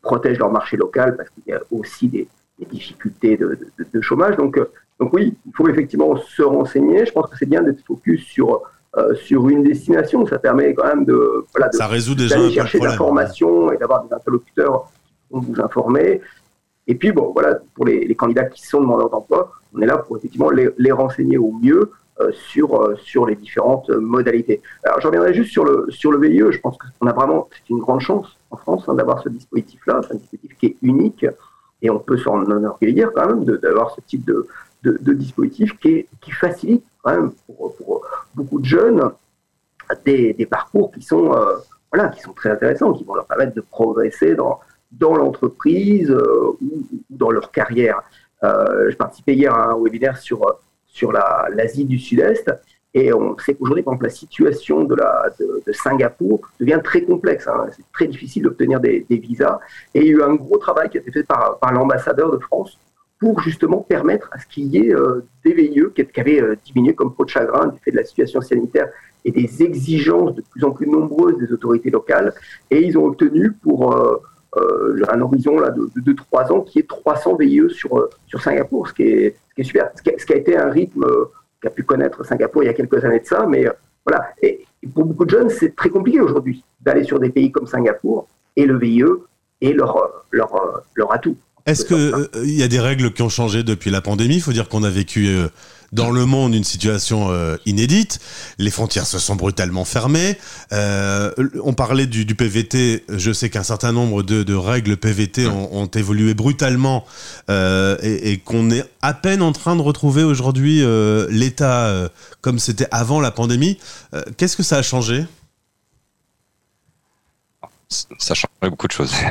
protègent leur marché local parce qu'il y a aussi des, difficultés de, de, chômage. Donc, euh, donc oui, il faut effectivement se renseigner. Je pense que c'est bien d'être focus sur euh, sur une destination. Ça permet quand même de voilà ça résout déjà chercher l'information et d'avoir des interlocuteurs qui vont vous informer. Et puis bon voilà pour les, les candidats qui sont demandeurs d'emploi, on est là pour effectivement les, les renseigner au mieux euh, sur euh, sur les différentes modalités. Alors je reviendrai juste sur le sur le VIE. Je pense qu'on a vraiment c'est une grande chance en France hein, d'avoir ce dispositif-là. C'est un dispositif qui est unique et on peut s'en enorgueillir quand même d'avoir ce type de de, de dispositifs qui, qui facilitent quand même pour, beaucoup de jeunes des, parcours qui sont, euh, voilà, qui sont très intéressants, qui vont leur permettre de progresser dans, dans l'entreprise euh, ou, dans leur carrière. Euh, je participais hier à un webinaire sur, sur l'Asie du Sud-Est et on sait qu'aujourd'hui, par exemple, la situation de, la, de Singapour devient très complexe. Hein. C'est très difficile d'obtenir des, des, visas. Et il y a eu un gros travail qui a été fait par, par l'ambassadeur de France pour justement permettre à ce qu'il y ait des VIE qui, avaient diminué comme peau de chagrin du fait de la situation sanitaire et des exigences de plus en plus nombreuses des autorités locales. Et ils ont obtenu pour euh, un horizon là, de, 3 ans qui est 300 VIE sur, euh, sur Singapour, ce qui est, ce qui est super. Ce qui, a, été un rythme euh, qu'a pu connaître Singapour il y a quelques années de ça, mais voilà. Et, pour beaucoup de jeunes, c'est très compliqué aujourd'hui d'aller sur des pays comme Singapour et le VIE est leur, leur, leur atout. Est-ce qu'il y a des règles qui ont changé depuis la pandémie? Il faut dire qu'on a vécu dans le monde une situation euh, inédite. Les frontières se sont brutalement fermées. Euh, on parlait du, du, PVT. Je sais qu'un certain nombre de, de, règles PVT ont, ont évolué brutalement euh, et, et qu'on est à peine en train de retrouver aujourd'hui euh, l'état euh, comme c'était avant la pandémie. Qu'est-ce que ça a changé? Ça a changé beaucoup de choses.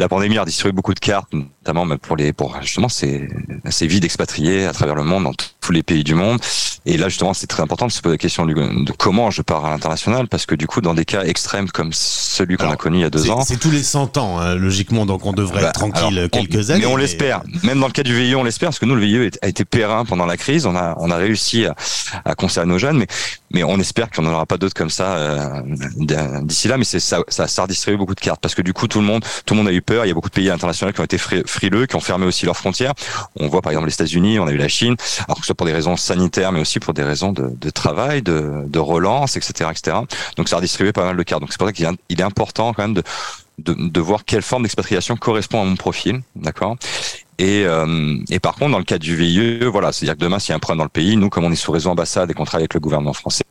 la pandémie a distribué beaucoup de cartes, notamment pour les pour justement ces ces vies d'expatriés à travers le monde, dans tous les pays du monde. Et là justement, c'est très important de se poser la question de comment je pars à l'international, parce que du coup, dans des cas extrêmes comme celui qu'on a connu il y a deux ans, c'est tous les 100 ans hein, logiquement, donc on devrait bah, être tranquille quelques années. Mais on l'espère. Même dans le cas du VIE, on l'espère, parce que nous, le VIE a été périn pendant la crise. On a on a réussi à, à conserver nos jeunes, mais mais on espère qu'on n'en aura pas d'autres comme ça euh, d'ici là. Mais c'est ça, ça, ça a redistribué beaucoup de cartes, parce que du coup, tout le monde tout le monde a eu peur. Il y a beaucoup de pays internationaux qui ont été frileux, qui ont fermé aussi leurs frontières. On voit par exemple les États-Unis, on a eu la Chine, alors que ce soit pour des raisons sanitaires, mais aussi pour des raisons de, de travail, de, de, relance, etc., etc. Donc ça a redistribué pas mal de cartes. Donc c'est pour ça qu'il est important quand même de, de, de, voir quelle forme d'expatriation correspond à mon profil, d'accord? Et, euh, et, par contre, dans le cas du VIE, voilà, c'est-à-dire que demain, s'il y a un problème dans le pays, nous, comme on est sous réseau ambassade et qu'on travaille avec le gouvernement français,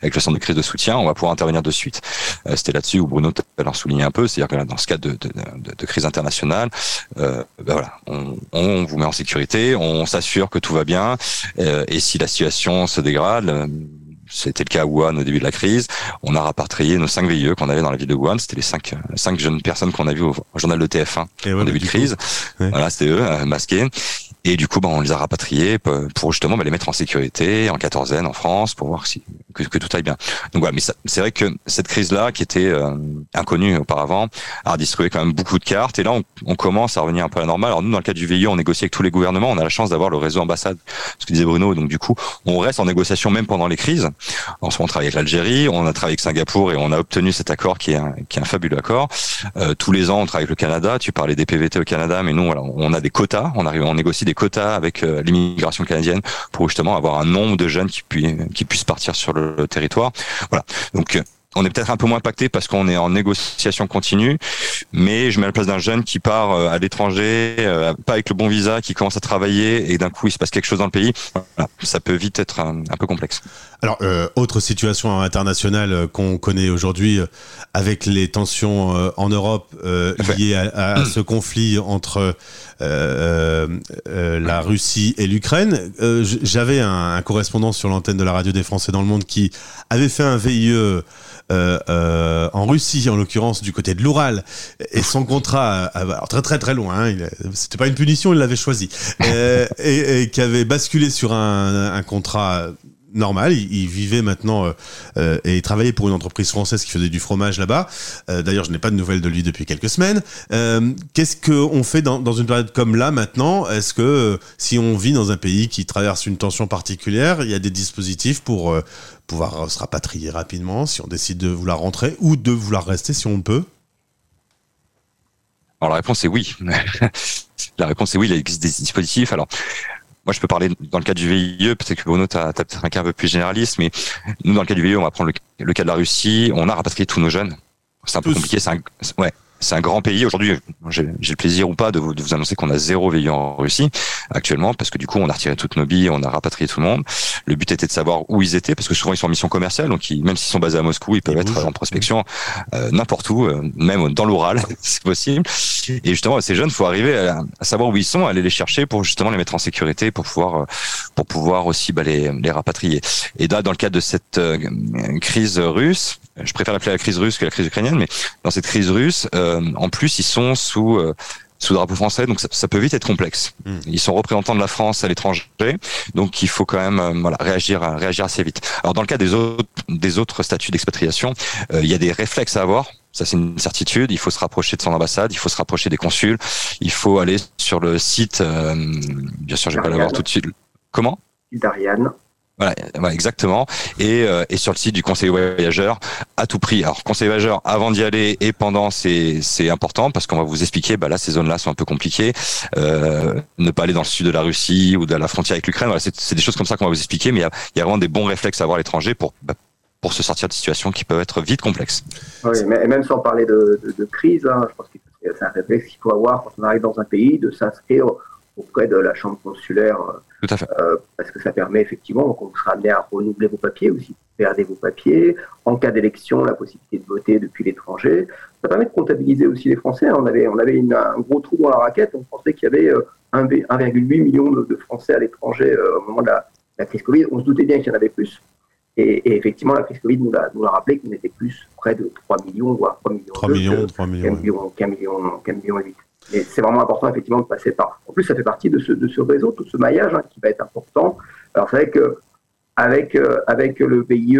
avec le centre de crise de soutien, on va pouvoir intervenir de suite. Euh, C'était là-dessus où Bruno leur soulignait un peu, c'est-à-dire que dans ce cas de, de, de, de crise internationale, euh, ben voilà, on, on, vous met en sécurité, on s'assure que tout va bien, euh, et si la situation se dégrade, euh, c'était le cas à Wuhan au début de la crise. On a rapatrié nos cinq VIE qu'on avait dans la ville de Wuhan. C'était les cinq, cinq jeunes personnes qu'on a vues au, journal de TF1 au début de crise. Voilà, c'était eux, euh, masqués. Et du coup, bah, on les a rapatriés pour justement bah, les mettre en sécurité, en quatorzaine, en France, pour voir si que, que tout aille bien. Donc voilà, mais c'est vrai que cette crise-là, qui était euh, inconnue auparavant, a distribué quand même beaucoup de cartes. Et là, on, on, commence à revenir un peu à la normale. Alors nous, dans le cas du VIE, on négocie avec tous les gouvernements. On a la chance d'avoir le réseau ambassade, ce que disait Bruno. Donc du coup, on reste en négociation même pendant les crises. En ce moment, on travaille avec l'Algérie, on a travaillé avec Singapour et on a obtenu cet accord qui est un, qui est un fabuleux accord. Euh, tous les ans, on travaille avec le Canada. Tu parlais des PVT au Canada, mais nous, voilà, on a des quotas. On arrive, on négocie quotas avec euh, l'immigration canadienne pour justement avoir un nombre de jeunes qui, puissent qui puissent partir sur le territoire. Voilà. Donc on est peut-être un peu moins impacté parce qu'on est en négociation continue, mais je mets à la place d'un jeune qui part euh, à l'étranger, euh, pas avec le bon visa, qui commence à travailler et d'un coup il se passe quelque chose dans le pays. ça peut vite être un, peu complexe. Alors, euh, autre situation internationale qu'on connaît aujourd'hui avec les tensions en Europe liées à, ce conflit entre la Russie et l'Ukraine. J'avais un, un, correspondant sur l'antenne de la radio des Français dans le monde qui avait fait un VIE euh, euh, en Russie, en l'occurrence du côté de l'Oural, et son contrat, euh, alors très très très loin, hein, c'était pas une punition, il l'avait choisi, et, et, qui avait basculé sur un, un contrat normal. Il, vivait maintenant euh, et il travaillait pour une entreprise française qui faisait du fromage là-bas. Euh, D'ailleurs, je n'ai pas de nouvelles de lui depuis quelques semaines. Euh, Qu'est-ce qu'on fait dans, dans, une période comme là maintenant? Est-ce que si on vit dans un pays qui traverse une tension particulière, il y a des dispositifs pour pouvoir se rapatrier rapidement si on décide de vouloir rentrer ou de vouloir rester si on peut? Alors la réponse est oui. la réponse est oui, il existe des dispositifs. Alors moi, je peux parler dans le cas du VIE, peut-être que Bruno, tu as, peut-être un cas un peu plus généraliste, mais nous, dans le cas du VIE, on va prendre le, le cas de la Russie, on a rapatrié tous nos jeunes. C'est un peu compliqué, c'est un, ouais, c'est un grand pays. Aujourd'hui, j'ai le plaisir ou pas de vous, de vous annoncer qu'on a zéro VIE en Russie actuellement, parce que du coup, on a retiré toutes nos billes, on a rapatrié tout le monde. Le but était de savoir où ils étaient, parce que souvent ils sont en mission commerciale, donc même s'ils sont basés à Moscou, ils peuvent être en prospection euh, n'importe où, euh, même dans l'Oural, c'est possible. Et justement, ces jeunes, faut arriver à, savoir où ils sont, aller les chercher pour justement les mettre en sécurité, pour pouvoir, euh, pour pouvoir aussi bah, les, les rapatrier. Et là, dans le cadre de cette crise russe, je préfère l'appeler la crise russe que la crise ukrainienne, mais dans cette crise russe, euh, en plus, ils sont sous euh, sous drapeau français, donc ça, ça, peut vite être complexe. Hmm. Ils sont représentants de la France à l'étranger, donc il faut quand même euh, voilà, réagir réagir assez vite. Alors dans le cas des autres des autres statuts d'expatriation, il y a des réflexes à avoir Ça, c'est une certitude. Il faut se rapprocher de son ambassade, il faut se rapprocher des consuls, il faut aller sur le site. Euh, bien sûr, je vais pas l'avoir tout de suite. Comment? D'Ariane. Voilà, exactement. Et, euh, et sur le site du conseil voyageur, à tout prix. Alors, conseil voyageur, avant d'y aller et pendant, c'est important parce qu'on va vous expliquer. Bah là, ces zones-là sont un peu compliquées. Euh, ne pas aller dans le sud de la Russie ou de la frontière avec l'Ukraine. Voilà, c'est des choses comme ça qu'on va vous expliquer. Mais il y y a, vraiment des bons réflexes à avoir à l'étranger pour bah, pour se sortir de situations qui peuvent être vite complexes. Oui, mais même sans parler de, de, de crise, hein, je pense que c'est un réflexe qu'il faut avoir quand on arrive dans un pays de s'inscrire auprès de la chambre consulaire. Tout à fait. Euh, parce que ça permet effectivement, qu'on sera amené à renouveler vos papiers ou si vous perdez vos papiers. En cas d'élection, la possibilité de voter depuis l'étranger. Ça permet de comptabiliser aussi les Français. On avait, on avait une, un gros trou dans la raquette. On pensait qu'il y avait 1,8 million de, de, Français à l'étranger euh, au moment de la, la, crise Covid. On se doutait bien qu'il y en avait plus. Et, et effectivement, la crise Covid nous l'a, rappelé qu'on était plus près de 3 millions, voire 3 millions. 3 millions, 3 millions. 4 millions, 4 millions, 4 millions 8. Et c'est vraiment important effectivement de passer par. En plus, ça fait partie de ce, de ce réseau, tout ce maillage hein, qui va être important. Alors c'est vrai que avec euh, avec le PIE,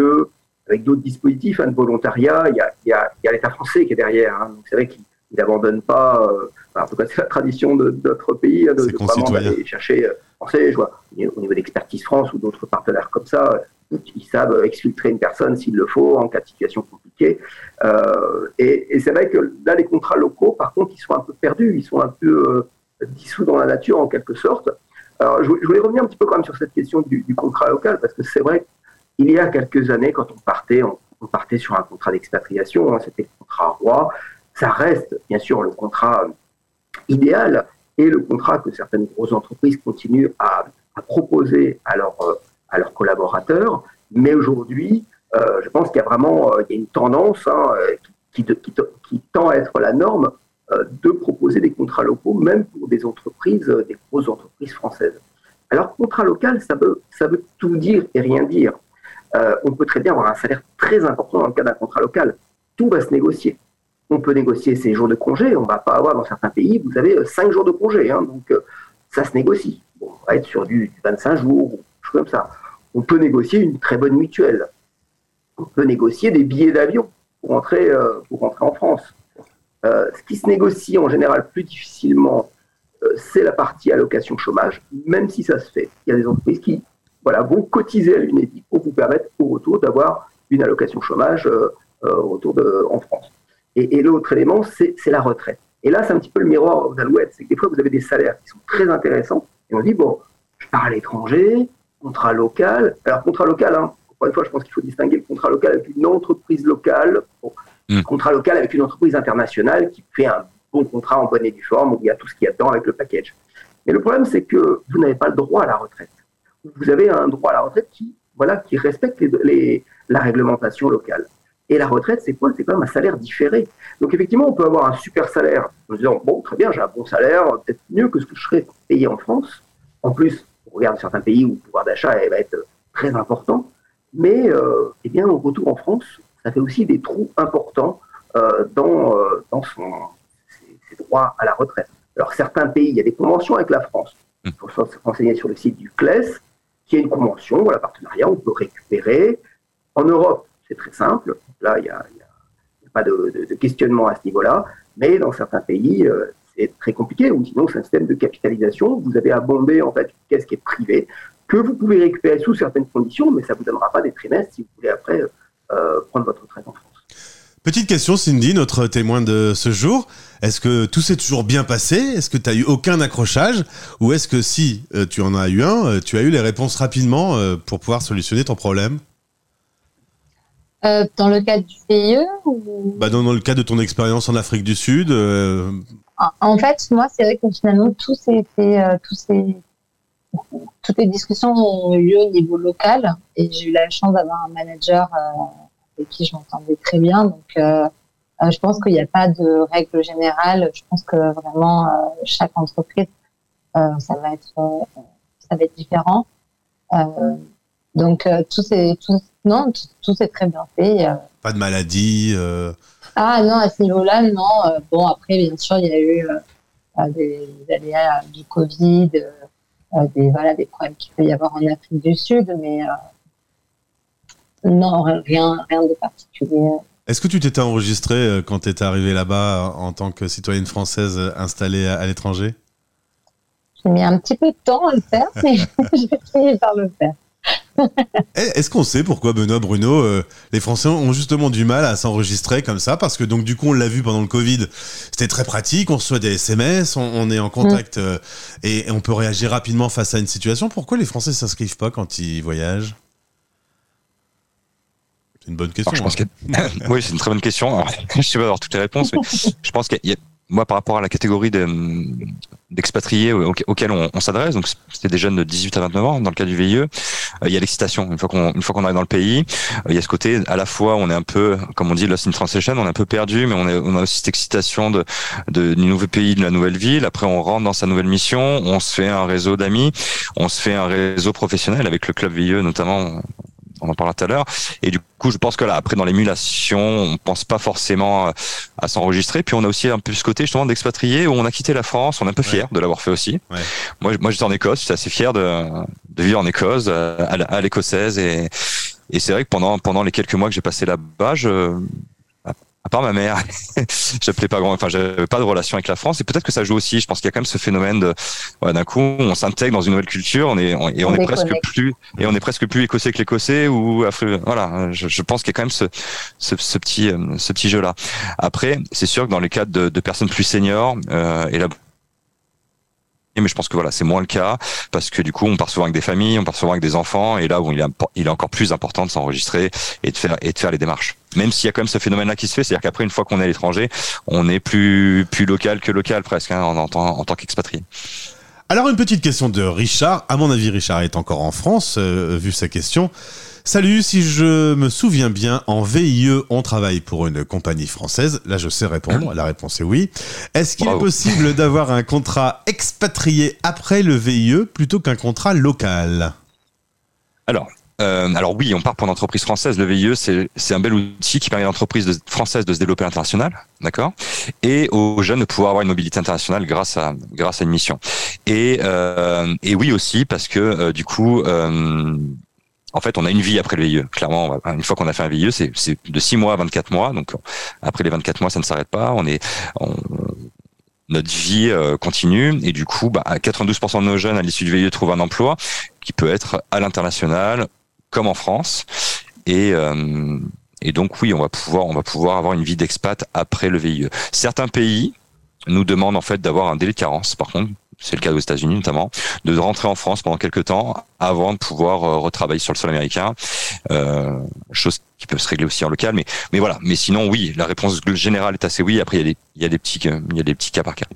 avec d'autres dispositifs hein, de volontariat, il y a, y a, y a l'État français qui est derrière. Hein. Donc c'est vrai qu'il n'abandonne pas. Euh, enfin, en tout cas, c'est la tradition de, notre pays hein, de, de vraiment aller chercher. Euh, français, je vois au niveau d'expertise France ou d'autres partenaires comme ça, ils savent exfiltrer une personne s'il le faut en cas de situation compliquée. Euh, et, c'est vrai que là, les contrats locaux, par contre, ils sont un peu perdus, ils sont un peu euh, dissous dans la nature en quelque sorte. Alors, je, voulais revenir un petit peu quand même sur cette question du, contrat local, parce que c'est vrai qu'il y a quelques années, quand on partait, on, partait sur un contrat d'expatriation, hein, c'était le contrat roi. Ça reste, bien sûr, le contrat idéal et le contrat que certaines grosses entreprises continuent à, à proposer à leurs à leurs collaborateurs. Mais aujourd'hui, euh, je pense qu'il y a vraiment euh, une tendance hein, qui, qui, tend à être la norme euh, de proposer des contrats locaux, même pour des entreprises, des grosses entreprises françaises. Alors, contrat local, ça veut, ça veut tout dire et rien dire. on peut très bien avoir un salaire très important dans le cas d'un contrat local. Tout va se négocier. On peut négocier ses jours de congé. On ne va pas avoir dans certains pays, vous avez cinq jours de congé. Hein, donc, ça se négocie. Bon, on va être sur du, du 25 jours, comme ça. On peut négocier une très bonne mutuelle. On peut négocier des billets d'avion pour rentrer, euh, rentrer en France. Euh, ce qui se négocie en général plus difficilement, euh, c'est la partie allocation chômage, même si ça se fait. Il y a des entreprises qui voilà, vont cotiser à l'UNEDIC pour vous permettre au retour d'avoir une allocation chômage en France. Et, et l'autre élément, c'est la retraite. Et là, c'est un petit peu le miroir aux. C'est que des fois, vous avez des salaires qui sont très intéressants et on dit, bon, je pars à l'étranger, contrat local. Alors, contrat local, hein, encore une fois, je pense qu'il faut distinguer le contrat local avec une entreprise locale, bon, mmh. contrat local avec une entreprise internationale qui fait un bon contrat en bonne et due forme, où il y a tout ce qu'il y a dedans avec le package. Mais le problème, c'est que vous n'avez pas le droit à la retraite. Vous avez un droit à la retraite qui, voilà, qui respecte les, les, la réglementation locale. Et la retraite, c'est quoi? C'est quand même un salaire différé. Donc effectivement, on peut avoir un super salaire en se disant, bon, très bien, j'ai un bon salaire, peut-être mieux que ce que je serais payé en France. En plus, on regarde certains pays où le pouvoir d'achat va être très important, mais euh, eh bien, au retour en France, ça fait aussi des trous importants euh, dans, euh, dans son, ses, ses, droits à la retraite. Alors, certains pays, il y a des conventions avec la France. Il faut se renseigner sur le site du CLES, qui est une convention, voilà, partenariat, on peut récupérer. En Europe, c'est très simple. Là, il n'y a, a, a, pas de, de, de, questionnement à ce niveau-là. Mais dans certains pays, euh, c'est très compliqué, ou sinon c'est un système de capitalisation. Vous avez abondé en fait une caisse qui est privée, que vous pouvez récupérer sous certaines conditions, mais ça ne vous donnera pas des trimestres si vous voulez après euh, prendre votre retraite en France. Petite question, Cindy, notre témoin de ce jour. Est-ce que tout s'est toujours bien passé? Est-ce que tu as eu aucun accrochage? Ou est-ce que si euh, tu en as eu un, euh, tu as eu les réponses rapidement pour pouvoir solutionner ton problème? Euh, dans le cadre du PIE ou... bah dans, dans, le cadre de ton expérience en Afrique du Sud euh... En fait, moi, c'est vrai que finalement, tous ces, euh, tous ces, toutes les discussions ont eu lieu au niveau local et j'ai eu la chance d'avoir un manager euh, avec qui je m'entendais très bien. Donc, euh, je pense qu'il n'y a pas de règle générale. Je pense que vraiment, chaque entreprise, ça va être, ça va être différent. donc, tout, c'est, tout, non, tout, tout très bien fait. Pas de maladie. Euh... Ah non, à ce niveau-là, non. Euh, bon, après, bien sûr, il y a eu euh, des, des aléas du Covid, euh, des voilà, des problèmes qu'il peut y avoir en Afrique du Sud, mais non, rien, rien de particulier. Est-ce que tu t'étais enregistré euh, quand tu étais arrivé là-bas en tant que citoyenne française installée à, à l'étranger? J'ai mis un petit peu de temps à le faire, mais j'ai fini par le faire. Eh, Est-ce qu'on sait pourquoi Benoît Bruno, euh, les Français ont justement du mal à s'enregistrer comme ça? Parce que donc du coup on l'a vu pendant le Covid, c'était très pratique, on reçoit des SMS, on, on est en contact euh, et, et on peut réagir rapidement face à une situation. Pourquoi les Français s'inscrivent pas quand ils voyagent? C'est une bonne question. Alors, je pense hein. que oui, c'est une très bonne question. Alors, je sais pas avoir toutes les réponses, mais je pense qu'il y a moi par rapport à la catégorie de- d'expatriés au- auxquels on, s'adresse, donc c'était des jeunes de 18 à 29 ans dans le cas du VIE, euh, il y a l'excitation une fois qu'on une arrive dans le pays, euh, il y a ce côté à la fois on est un peu comme on dit lost in translation, on est un peu perdu, mais on, est, on a aussi cette excitation de, de du nouveau pays, de la nouvelle ville. Après on rentre dans sa nouvelle mission, on se fait un réseau d'amis, on se fait un réseau professionnel avec le club VIE notamment on en parlera tout à l'heure. Et du coup, je pense que là, après, dans l'émulation, on pense pas forcément euh, à s'enregistrer. Puis on a aussi un peu ce côté justement d'expatrié où on a quitté la France. On est un peu fier de l'avoir fait aussi. Ouais. Moi, moi, j'étais en Écosse. J'étais assez fier de, de vivre en Écosse, euh, à l'écossaise. Et, et c'est vrai que pendant pendant les quelques mois que j'ai passé là-bas, je à- part ma mère, j'appelais pas grand, enfin j'avais pas de relation avec la France et peut-être que ça joue aussi. Je pense qu'il y a quand même ce phénomène de, ouais, d'un coup, on s'intègre dans une nouvelle culture, on est on- et on, On est presque plus et on est presque plus écossais que l'écossais ou afri- voilà. Je, je pense qu'il y a quand même ce ce, ce petit euh, ce petit jeu là. Après, c'est sûr que dans les cas de, de personnes plus seniors euh, et là mais je pense que voilà, c'est moins le cas parce que du coup, on part souvent avec des familles, on part souvent avec des enfants, et là où il est, il est encore plus important de s'enregistrer et de faire et de faire les démarches. Même s'il y a quand même ce phénomène-là qui se fait, c'est-à-dire qu'après, une fois qu'on est à l'étranger, on est plus plus local que local presque hein, en, en, tant- en tant qu'expatrié. Alors une petite question de Richard. À mon avis, Richard est encore en France, euh, vu sa question. Salut, si je me souviens bien, en VIE, on travaille pour une compagnie française. Là, je sais répondre. La réponse est oui. Est-ce qu'il est possible d'avoir un contrat expatrié après le VIE plutôt qu'un contrat local? Alors. Euh, alors oui, on part pour une entreprise française. Le VIE, c'est un bel outil qui permet à l'entreprise française de se développer à l'international, d'accord, et aux jeunes de pouvoir avoir une mobilité internationale grâce à grâce une mission. Et euh, et oui aussi parce que euh, du coup, en fait, on a une vie après le VIE. Clairement, une fois qu'on a fait un VIE, c'est de 6 mois à 24 mois. Donc après les 24 mois, ça ne s'arrête pas. On est notre vie continue et du coup, bah, 92% de nos jeunes à l'issue du VIE trouvent un emploi qui peut être à l'international comme en France. Et, euh, donc oui, on va pouvoir avoir une vie d'expat après le VIE. Certains pays nous demandent en fait d'avoir un délai de carence. Par contre, c'est le cas aux États-Unis notamment, de rentrer en France pendant quelques temps avant de pouvoir euh, retravailler sur le sol américain. Euh, chose qui peut se régler aussi en local, mais voilà. Mais sinon, oui, la réponse générale est assez oui. Après, il y a des petits il y a des petits cas par cas.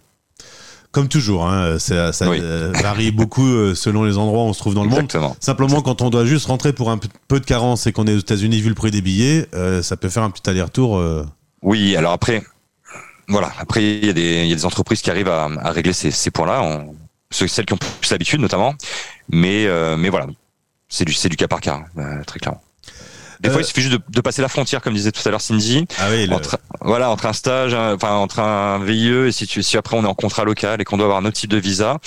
Comme toujours, hein, ça, ça, Oui. euh, varie beaucoup euh, selon les endroits où on se trouve dans le monde. Simplement, quand on doit juste rentrer pour un peu de carence et qu'on est aux États-Unis vu le prix des billets, euh, ça peut faire un petit aller-retour. euh. Oui, alors après, voilà, après il y a des, il y a des entreprises qui arrivent à, à régler ces, ces points-là, on- celles qui ont plus l'habitude notamment, mais euh, mais voilà, c'est du c'est du cas par cas, euh, très clairement. Des Euh, fois, il suffit juste de, de passer la frontière, comme disait tout à l'heure Cindy, Ah oui, le- entre voilà entre un stage, un- enfin entre un VIE et si tu si après on est en contrat local et qu'on doit avoir un autre type de visa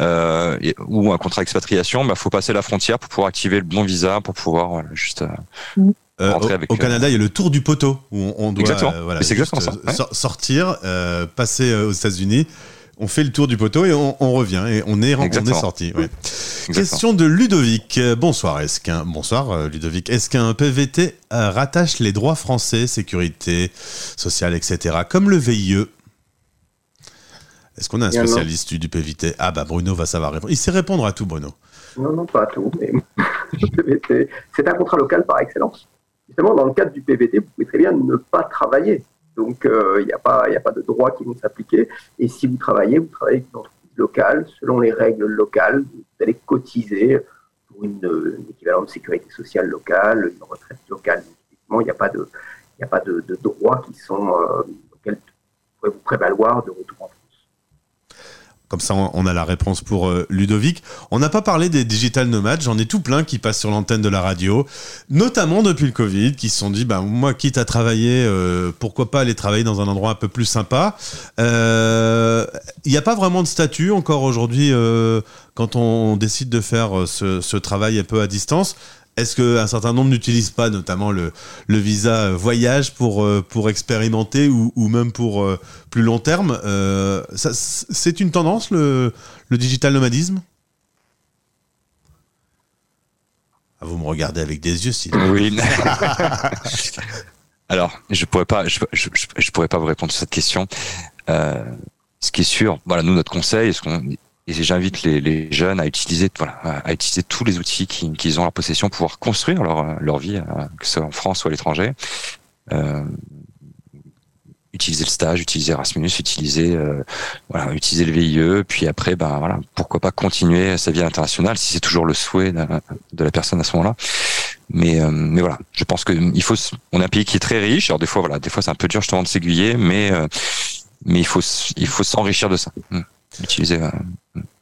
euh, et- ou un contrat expatriation, bah faut passer la frontière pour pouvoir activer le bon visa pour pouvoir voilà, juste euh, Euh, rentrer au, avec, au euh, Canada, il y a le tour du poteau où on, on doit Exactement. euh, voilà, exactement ça, euh, sor- sortir, euh, passer euh, aux États-Unis. On fait le tour du poteau et on, on revient et on est, on est sorti. ouais. Question de Ludovic. Bonsoir. Est-ce qu'un bonsoir euh, Ludovic. Est-ce qu'un PVT euh, rattache les droits français, sécurité sociale, etc. comme le VIE Est-ce qu'on a un spécialiste du, PVT Ah bah Bruno va savoir répondre. Il sait répondre à tout, Bruno. Non, non, pas à tout, mais c'est un contrat local par excellence. Justement, dans le cadre du PVT, vous pouvez très bien ne pas travailler. Donc, euh, il n'y a, pas- de droits qui vont s'appliquer. Et si vous travaillez, vous travaillez avec une entreprise locale, selon les règles locales, vous allez cotiser pour une, euh, équivalent de sécurité sociale locale, une retraite locale. Il n'y a pas de droits qui sont, euh, auxquels vous pourrez vous prévaloir de retour en France. Comme ça, on a la réponse pour euh, Ludovic. On n'a pas parlé des digital nomades. J'en ai tout plein qui passent sur l'antenne de la radio, notamment depuis le Covid, qui se sont dit, bah, moi, quitte à travailler, euh, pourquoi pas aller travailler dans un endroit un peu plus sympa. Euh, Il n'y a pas vraiment de statut encore aujourd'hui euh, quand on décide de faire euh, ce, ce travail un peu à distance. Est-ce qu'un certain nombre n'utilisent pas notamment le, visa voyage pour, euh, pour expérimenter ou, même pour euh, plus long terme euh, C'est une tendance, le, digital nomadisme? Ah, Vous me regardez avec des yeux, si. Oui. Alors, je pourrais je, je, pourrais pas vous répondre sur cette question. Euh, ce qui est sûr, voilà, nous notre conseil, ce qu'on et j'invite les, les, jeunes à utiliser, voilà, à utiliser tous les outils qu'ils ont en leur possession pour pouvoir construire leur, leur vie, euh, que ce soit en France ou à l'étranger. Euh, utiliser le stage, utiliser Erasmus, utiliser euh, voilà, utiliser le VIE, puis après, ben voilà, pourquoi pas continuer sa vie internationale si c'est toujours le souhait de, la personne à ce moment-là. Mais euh, mais voilà, je pense que il faut, on est un pays qui est très riche. Alors des fois, voilà, des fois c'est un peu dur justement de s'aiguiller, mais euh, mais il faut il faut s'enrichir de ça. Euh,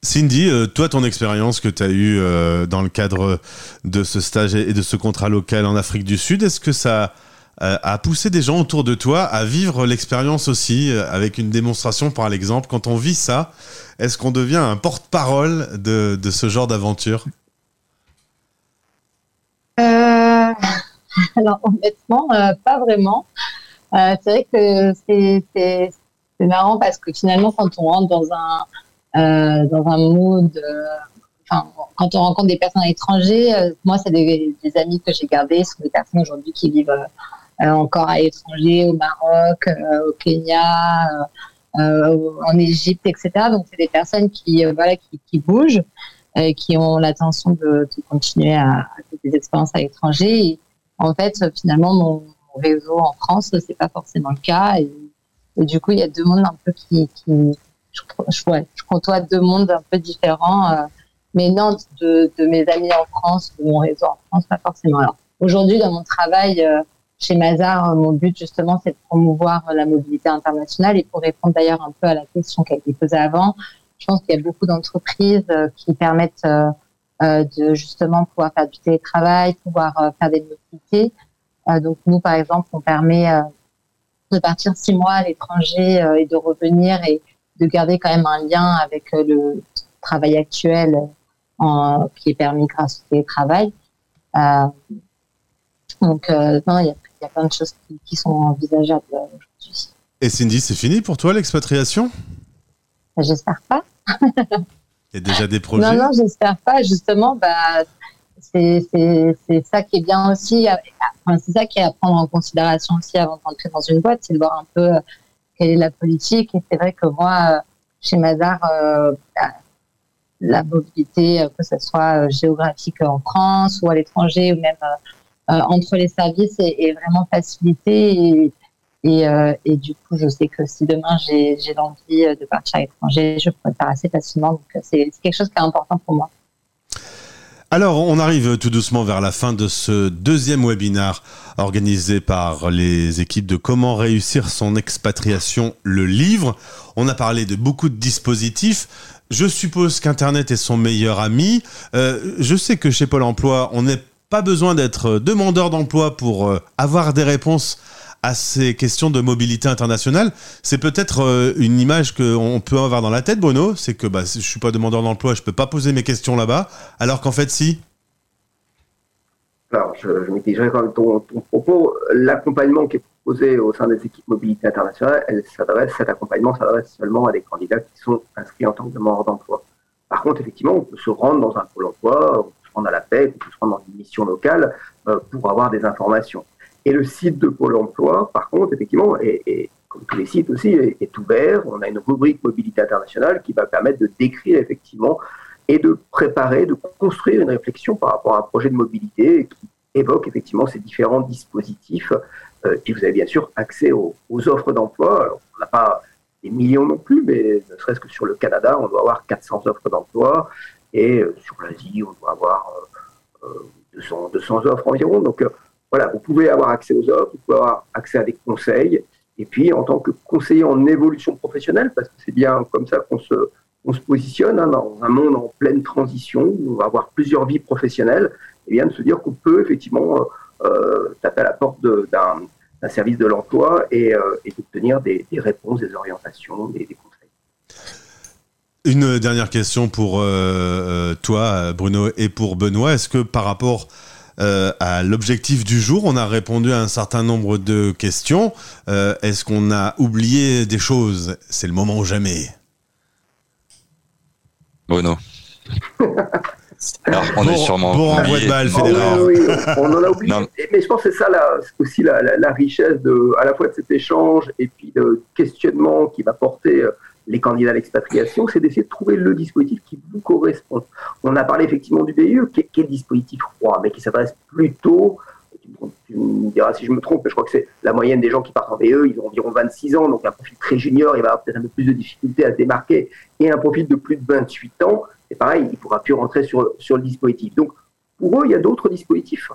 Cindy, euh, toi, ton expérience que tu as eue euh, dans le cadre de ce stage et de ce contrat local en Afrique du Sud, est-ce que ça a poussé des gens autour de toi à vivre l'expérience aussi avec une démonstration par l'exemple Quand on vit ça, est-ce qu'on devient un porte-parole de, de, ce genre d'aventure? Euh, Alors honnêtement, pas vraiment. c'est vrai que c'est marrant parce que finalement, quand on rentre dans un euh, dans un mood. Euh, enfin, quand on rencontre des personnes à l'étranger, euh, moi, c'est des, des, amis que j'ai gardés, ce sont des personnes aujourd'hui qui vivent encore à l'étranger, au Maroc, au Kenya, en Égypte, etc. Donc, c'est des personnes qui, voilà, qui, qui bougent, et qui ont l'intention de, de, continuer à, à des expériences à l'étranger. En fait, finalement, mon, réseau en France, c'est pas forcément le cas. Et, du coup, il y a deux mondes un peu qui, qui, je, ouais, je côtoie deux mondes un peu différents. Euh, mais non, de, de, mes amis en France, de mon réseau en France, pas forcément. Alors, aujourd'hui, dans mon travail euh, chez Mazar, mon but justement, c'est de promouvoir la mobilité internationale. Et pour répondre d'ailleurs un peu à la question qui a été posée avant, je pense qu'il y a beaucoup d'entreprises euh, qui permettent de justement pouvoir faire du télétravail, pouvoir faire des mobilités. donc nous, par exemple, on permet de partir six mois à l'étranger et de revenir et de garder quand même un lien avec euh, le travail actuel en, qui est permis grâce au télétravail. Euh, donc, euh, non, il y, y, a plein de choses qui, qui sont envisageables aujourd'hui. Et Cindy, c'est fini pour toi l'expatriation? J'espère pas. il y a déjà des projets? Non, non, j'espère pas. Justement, bah, c'est ça qui est bien aussi. C'est ça qui est à prendre en considération aussi avant d'entrer dans une boîte, c'est de voir un peu quelle est la politique. Et c'est vrai que moi, euh, chez Mazar, euh, la mobilité, euh, que ce soit géographique en France ou à l'étranger ou même entre les services, est, vraiment facilitée. Et, du coup, je sais que si demain j'ai l'envie de partir à l'étranger, je pourrais faire assez facilement. Donc, c'est quelque chose qui est important pour moi. Alors, on arrive tout doucement vers la fin de ce deuxième webinar organisé par les équipes de Comment réussir son expatriation, le livre. On a parlé de beaucoup de dispositifs. Je suppose qu'Internet est son meilleur ami. Euh, je sais que chez Pôle Emploi, on n'est pas besoin d'être demandeur d'emploi pour euh, avoir des réponses à ces questions de mobilité internationale. C'est peut-être euh, une image qu'on peut avoir dans la tête, Bruno, c'est que bah, je suis pas demandeur d'emploi, je peux pas poser mes questions là-bas, alors qu'en fait, si. Alors, je, je quand même ton, ton propos. L'accompagnement qui est proposé au sein des équipes mobilité internationale, elle s'adresse, cet accompagnement s'adresse seulement à des candidats qui sont inscrits en tant que demandeurs d'emploi. Par contre, effectivement, on peut se rendre dans un pôle emploi, on peut se rendre à la paix, on peut se rendre dans une mission locale euh, pour avoir des informations. Et le site de Pôle emploi, par contre, effectivement, est, comme tous les sites aussi, est, ouvert. On a une rubrique mobilité internationale qui va permettre de décrire effectivement et de préparer, de construire une réflexion par rapport à un projet de mobilité qui évoque effectivement ces différents dispositifs. Euh, et vous avez bien sûr accès aux, offres d'emploi. on n'a pas des millions non plus, mais ne serait-ce que sur le Canada, on doit avoir 400 offres d'emploi. Et euh, sur l'Asie, on doit avoir 200, euh, 200 offres environ. Donc, voilà, vous pouvez avoir accès aux offres, vous pouvez avoir accès à des conseils. Et puis, en tant que conseiller en évolution professionnelle, parce que c'est bien comme ça qu'on se, on se positionne hein, dans un monde en pleine transition, où on va avoir plusieurs vies professionnelles, et bien de se dire qu'on peut effectivement euh, euh taper à la porte d'un service de l'emploi et, euh, et d'obtenir des, réponses, des orientations, des, des conseils. Une dernière question pour toi, Bruno, et pour Benoît. Est-ce que par rapport euh, à l'objectif du jour. On a répondu à un certain nombre de questions. Euh, Est-ce qu'on a oublié des choses? C'est le moment ou jamais. Bruno. Alors, on Bon- est sûrement. bon renvoi de balle, oui, Federer. oui, oui, on en a oublié. Non. Mais je pense que c'est ça la- aussi la, la- la richesse de, à la fois de cet échange et puis de questionnement qui va porter euh, les candidats à l'expatriation, c'est d'essayer de trouver le dispositif qui vous correspond. On a parlé effectivement du BIE, qui dispositif roi, mais qui s'adresse plutôt, tu me- diras si je me trompe, mais je crois que c'est la moyenne des gens qui partent en BE, ils ont environ 26 ans, donc un profil très junior, il va avoir peut-être un peu plus de difficultés à se démarquer, et un profil de plus de 28 ans, c'est pareil, il ne pourra plus rentrer sur, sur le dispositif. Donc, pour eux, il y a d'autres dispositifs.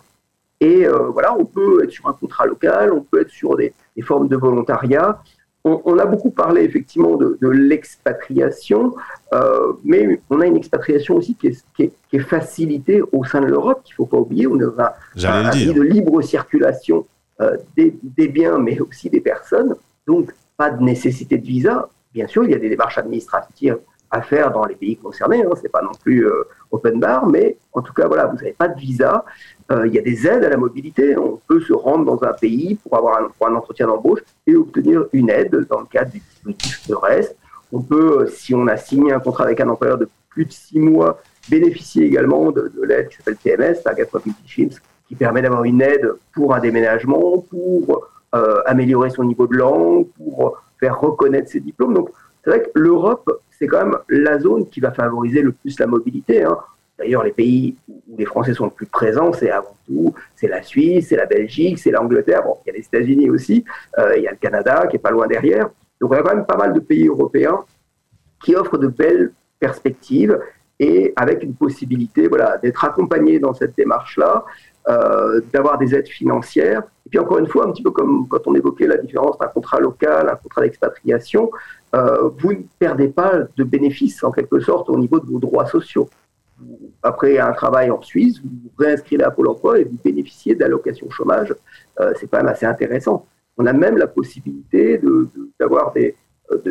Et euh, voilà, on peut être sur un contrat local, on peut être sur des formes de volontariat. On, on a beaucoup parlé effectivement de, de l'expatriation, euh, mais on a une expatriation aussi qui est, qui est- qui est facilitée au sein de l'Europe, qu'il ne faut pas oublier. On a un, pays dire. de libre circulation euh, des, des biens, mais aussi des personnes. Donc, pas de nécessité de visa. Bien sûr, il y a des démarches administratives à faire dans les pays concernés. Hein, c'est pas non plus euh, open bar, mais en tout cas, voilà, vous n'avez pas de visa. Euh, il y a des aides à la mobilité. On peut se rendre dans un pays pour avoir un, pour un entretien d'embauche et obtenir une aide dans le cadre du dispositif de reste. On peut, euh, si on a signé un contrat avec un employeur de plus de six mois, bénéficier également de, de l'aide qui s'appelle TMS, Target Mobility qui permet d'avoir une aide pour un déménagement, pour euh, améliorer son niveau de langue, pour faire reconnaître ses diplômes. Donc, c'est vrai que l'Europe, c'est quand même la zone qui va favoriser le plus la mobilité. hein. D'ailleurs, les pays où les Français sont le plus présents, c'est avant tout, c'est la Suisse, c'est la Belgique, c'est l'Angleterre. Bon, il y a les États-Unis aussi, euh, il y a le Canada qui est pas loin derrière. Donc, on a quand même pas mal de pays européens qui offrent de belles perspectives et avec une possibilité, voilà, d'être accompagné dans cette démarche-là, euh, d'avoir des aides financières. Et puis encore une fois, un petit peu comme quand on évoquait la différence d'un contrat local, un contrat d'expatriation, euh, vous ne perdez pas de bénéfices en quelque sorte au niveau de vos droits sociaux. Après un travail en Suisse, vous vous réinscrivez à Pôle emploi et vous bénéficiez d'allocations chômage. Euh, c'est quand même assez intéressant. On a même la possibilité d'avoir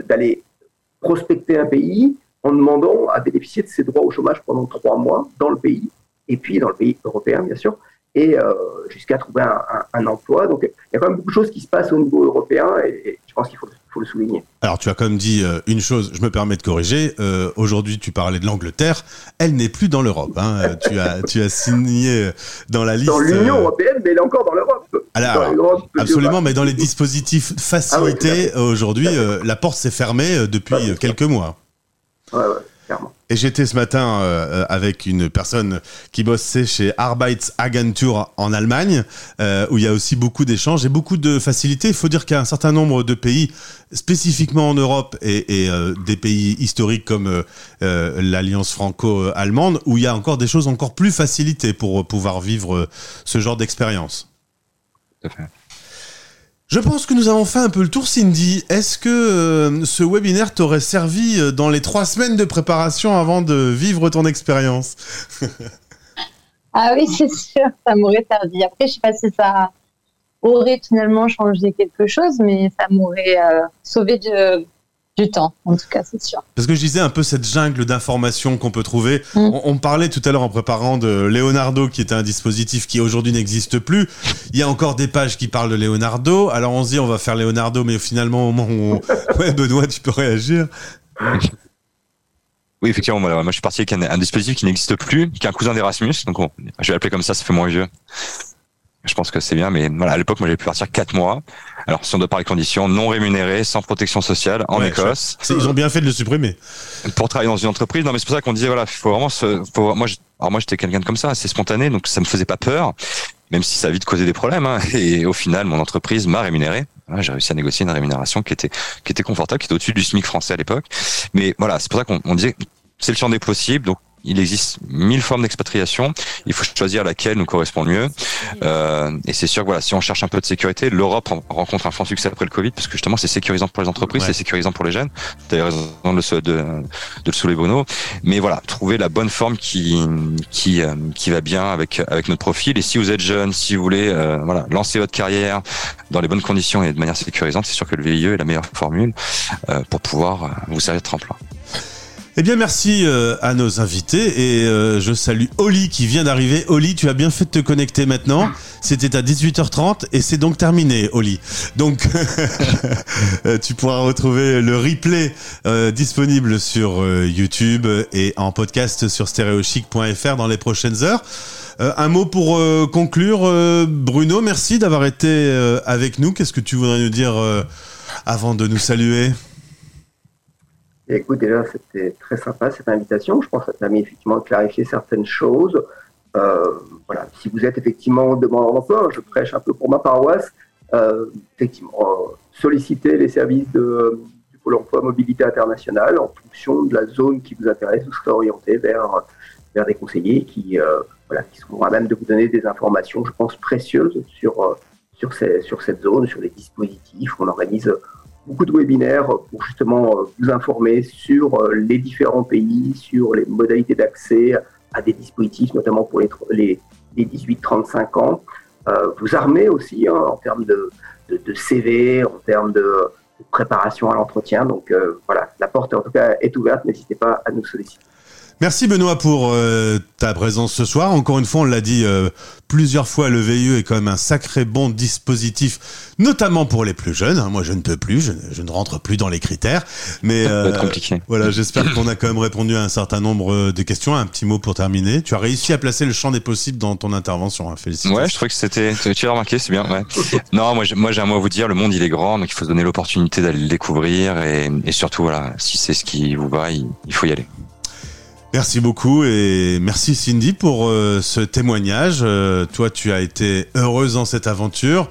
d'aller prospecter un pays en demandant à bénéficier de ses droits au chômage pendant trois mois dans le pays, et puis dans le pays européen, bien sûr, et euh, jusqu'à trouver un, un- un emploi. Donc, il y a quand même beaucoup de choses qui se passent au niveau européen, et, et je pense qu'il faut, faut le souligner. Alors, tu as quand même dit euh, une chose, je me permets de corriger. Euh, Aujourd'hui, tu parlais de l'Angleterre. Elle n'est plus dans l'Europe. hein. Tu, as, tu as signé dans la liste. Dans l'Union euh, européenne, mais elle est encore dans l'Europe. Alors, Dans l'Europe Absolument, mais dans les dispositifs facilités, Ah oui, aujourd'hui, la porte s'est fermée depuis quelques mois. Ouais, ouais, clairement. Et j'étais ce matin euh, euh, avec une personne qui bossait chez Arbeitsagentur en Allemagne, euh, où il y a aussi beaucoup d'échanges et beaucoup de facilités. Il faut dire qu'il y a un certain nombre de pays, spécifiquement en Europe et, et, euh, des pays historiques comme euh, euh, l'Alliance franco-allemande, où il y a encore des choses encore plus facilitées pour pouvoir vivre ce genre d'expérience. Tout à fait. Je pense que nous avons fait un peu le tour, Cindy. Est-ce que euh, ce webinaire t'aurait servi euh, dans les trois semaines de préparation avant de vivre ton expérience? Ah oui, c'est sûr, ça m'aurait servi. Après, je sais pas si ça aurait finalement changé quelque chose, mais ça m'aurait euh, sauvé de- du temps, en tout cas, c'est sûr. Parce que je disais un peu cette jungle d'informations qu'on peut trouver. Mm. On, on parlait tout à l'heure en préparant de Leonardo, qui était un dispositif qui aujourd'hui n'existe plus. Il y a encore des pages qui parlent de Leonardo. Alors on se dit on va faire Leonardo, mais finalement au moment où on... Ouais, Benoît, tu peux réagir. Oui, effectivement, moi, moi, je suis parti avec un, un dispositif qui n'existe plus, qui est un cousin d'Erasmus. Donc, on- je vais l'appeler comme ça, ça fait moins vieux. Je pense que c'est bien, mais voilà, à l'époque, moi, j'avais pu partir quatre mois. Alors, si on doit parler conditions, non rémunérées, sans protection sociale, en Ouais, Écosse, Ils ont bien fait de le supprimer. pour travailler dans une entreprise. Non, mais c'est pour ça qu'on disait, voilà, faut vraiment se, faut, moi, je- alors moi, j'étais quelqu'un de comme ça, assez spontané, donc ça me faisait pas peur, même si ça a vite causé des problèmes. hein. Et au final, mon entreprise m'a rémunéré. Voilà, J'ai réussi à négocier une rémunération qui était, qui était confortable, qui était au-dessus du SMIC français à l'époque. Mais voilà, c'est pour ça qu'on on disait, c'est le champ des possibles. Donc, il existe mille formes d'expatriation. Il faut choisir laquelle nous correspond le mieux. Euh, et c'est sûr que voilà, si on cherche un peu de sécurité, l'Europe ren- rencontre un franc succès après le Covid parce que justement c'est sécurisant pour les entreprises, Ouais. c'est sécurisant pour les jeunes. As raison de de, de le soulever Bruno. Mais voilà, trouver la bonne forme qui qui euh, qui va bien avec avec notre profil. Et si vous êtes jeune, si vous voulez euh, voilà lancer votre carrière dans les bonnes conditions et de manière sécurisante, c'est sûr que le VIE est la meilleure formule euh, pour pouvoir euh, vous servir de tremplin. Eh bien, merci euh, à nos invités et euh, je salue Oli qui vient d'arriver. Oli, tu as bien fait de te connecter maintenant. C'était à 18h30 et c'est donc terminé, Oli. Donc, euh, tu pourras retrouver le replay disponible sur YouTube et en podcast sur stereochic.fr dans les prochaines heures. Un mot pour conclure, Bruno. Merci d'avoir été avec nous. Qu'est-ce que tu voudrais nous dire avant de nous saluer? Écoute, déjà, c'était très sympa cette invitation. Je pense que ça a permis effectivement de clarifier certaines choses. Euh, voilà, si vous êtes effectivement demandeur d'emploi, je prêche un peu pour ma paroisse. Euh, effectivement, euh, sollicitez les services du Pôle emploi mobilité internationale en fonction de la zone qui vous intéresse. Vous serez orienté vers, vers des conseillers qui, euh, voilà, qui seront à même de vous donner des informations, je pense, précieuses sur, sur, sur cette zone, sur les dispositifs. On organise beaucoup de webinaires pour justement euh, vous informer sur euh, les différents pays, sur les modalités d'accès à des dispositifs, notamment pour les, les, les 18-35 ans. Euh, vous armer aussi hein, en termes de, CV, en termes de, préparation à l'entretien. Donc voilà, la porte en tout cas est ouverte. N'hésitez pas à nous solliciter. Merci Benoît pour euh, ta présence ce soir. Encore une fois, on l'a dit euh, plusieurs fois, le VIE est quand même un sacré bon dispositif, notamment pour les plus jeunes. Moi, je ne peux plus, je, je ne rentre plus dans les critères. Mais être compliqué. voilà, j'espère qu'on a quand même répondu à un certain nombre euh, de questions. Un petit mot pour terminer. Tu as réussi à placer le champ des possibles dans ton intervention. Hein. Félicitations. Ouais, je trouvais que c'était. Tu l'as remarqué, c'est bien. Ouais. non, moi, j'ai, moi, j'ai un mot à vous dire. Le monde, il est grand, donc il faut se donner l'opportunité d'aller le découvrir et, et surtout, voilà, si c'est ce qui vous va, il, il faut y aller. Merci beaucoup et merci Cindy pour euh, ce témoignage. Euh, toi, tu as été heureuse dans cette aventure.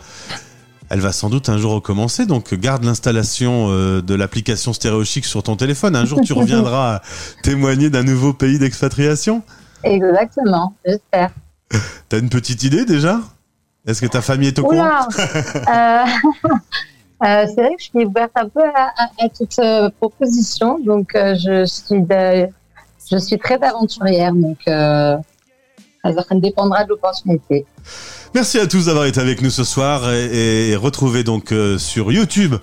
Elle va sans doute un jour recommencer, donc garde l'installation euh, de l'application StéréoChic sur ton téléphone. Un jour, tu reviendras témoigner d'un nouveau pays d'expatriation. Exactement, j'espère. T'as une petite idée déjà? Est-ce que ta famille est au Oula courant? Euh, C'est vrai que je suis ouverte un peu à, à, à toute euh, proposition, donc euh, je suis de- je suis très aventurière, donc euh, ça dépendra de l'opportunité. Merci à tous d'avoir été avec nous ce soir et, et retrouvez donc euh, sur YouTube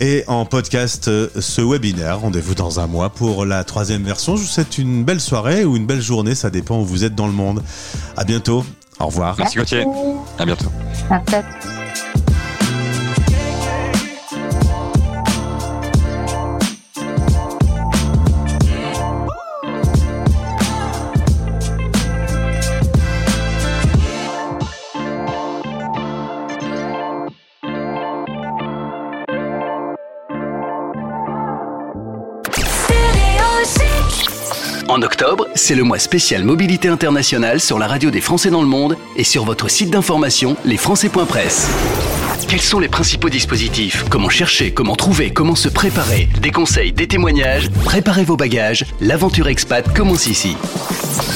et en podcast euh, ce webinaire. Rendez-vous dans un mois pour la troisième version. Je vous souhaite une belle soirée ou une belle journée, ça dépend où vous êtes dans le monde. À bientôt. Au revoir. Merci Gauthier. À bientôt. Merci à tous. En octobre, c'est le mois spécial mobilité internationale sur la radio des Français dans le monde et sur votre site d'information lesfrançais.press. Quels sont les principaux dispositifs? Comment chercher Comment trouver Comment se préparer? Des conseils, des témoignages? Préparez vos bagages, l'aventure expat commence ici.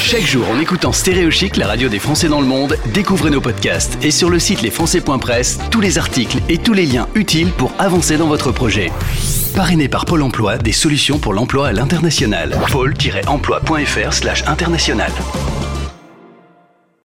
Chaque jour, en écoutant Stéréo Chic, la radio des Français dans le monde, découvrez nos podcasts et sur le site lesfrançais.press, tous les articles et tous les liens utiles pour avancer dans votre projet. Parrainé par Pôle emploi, des solutions pour l'emploi à l'international. pôle-emploi.fr slash international.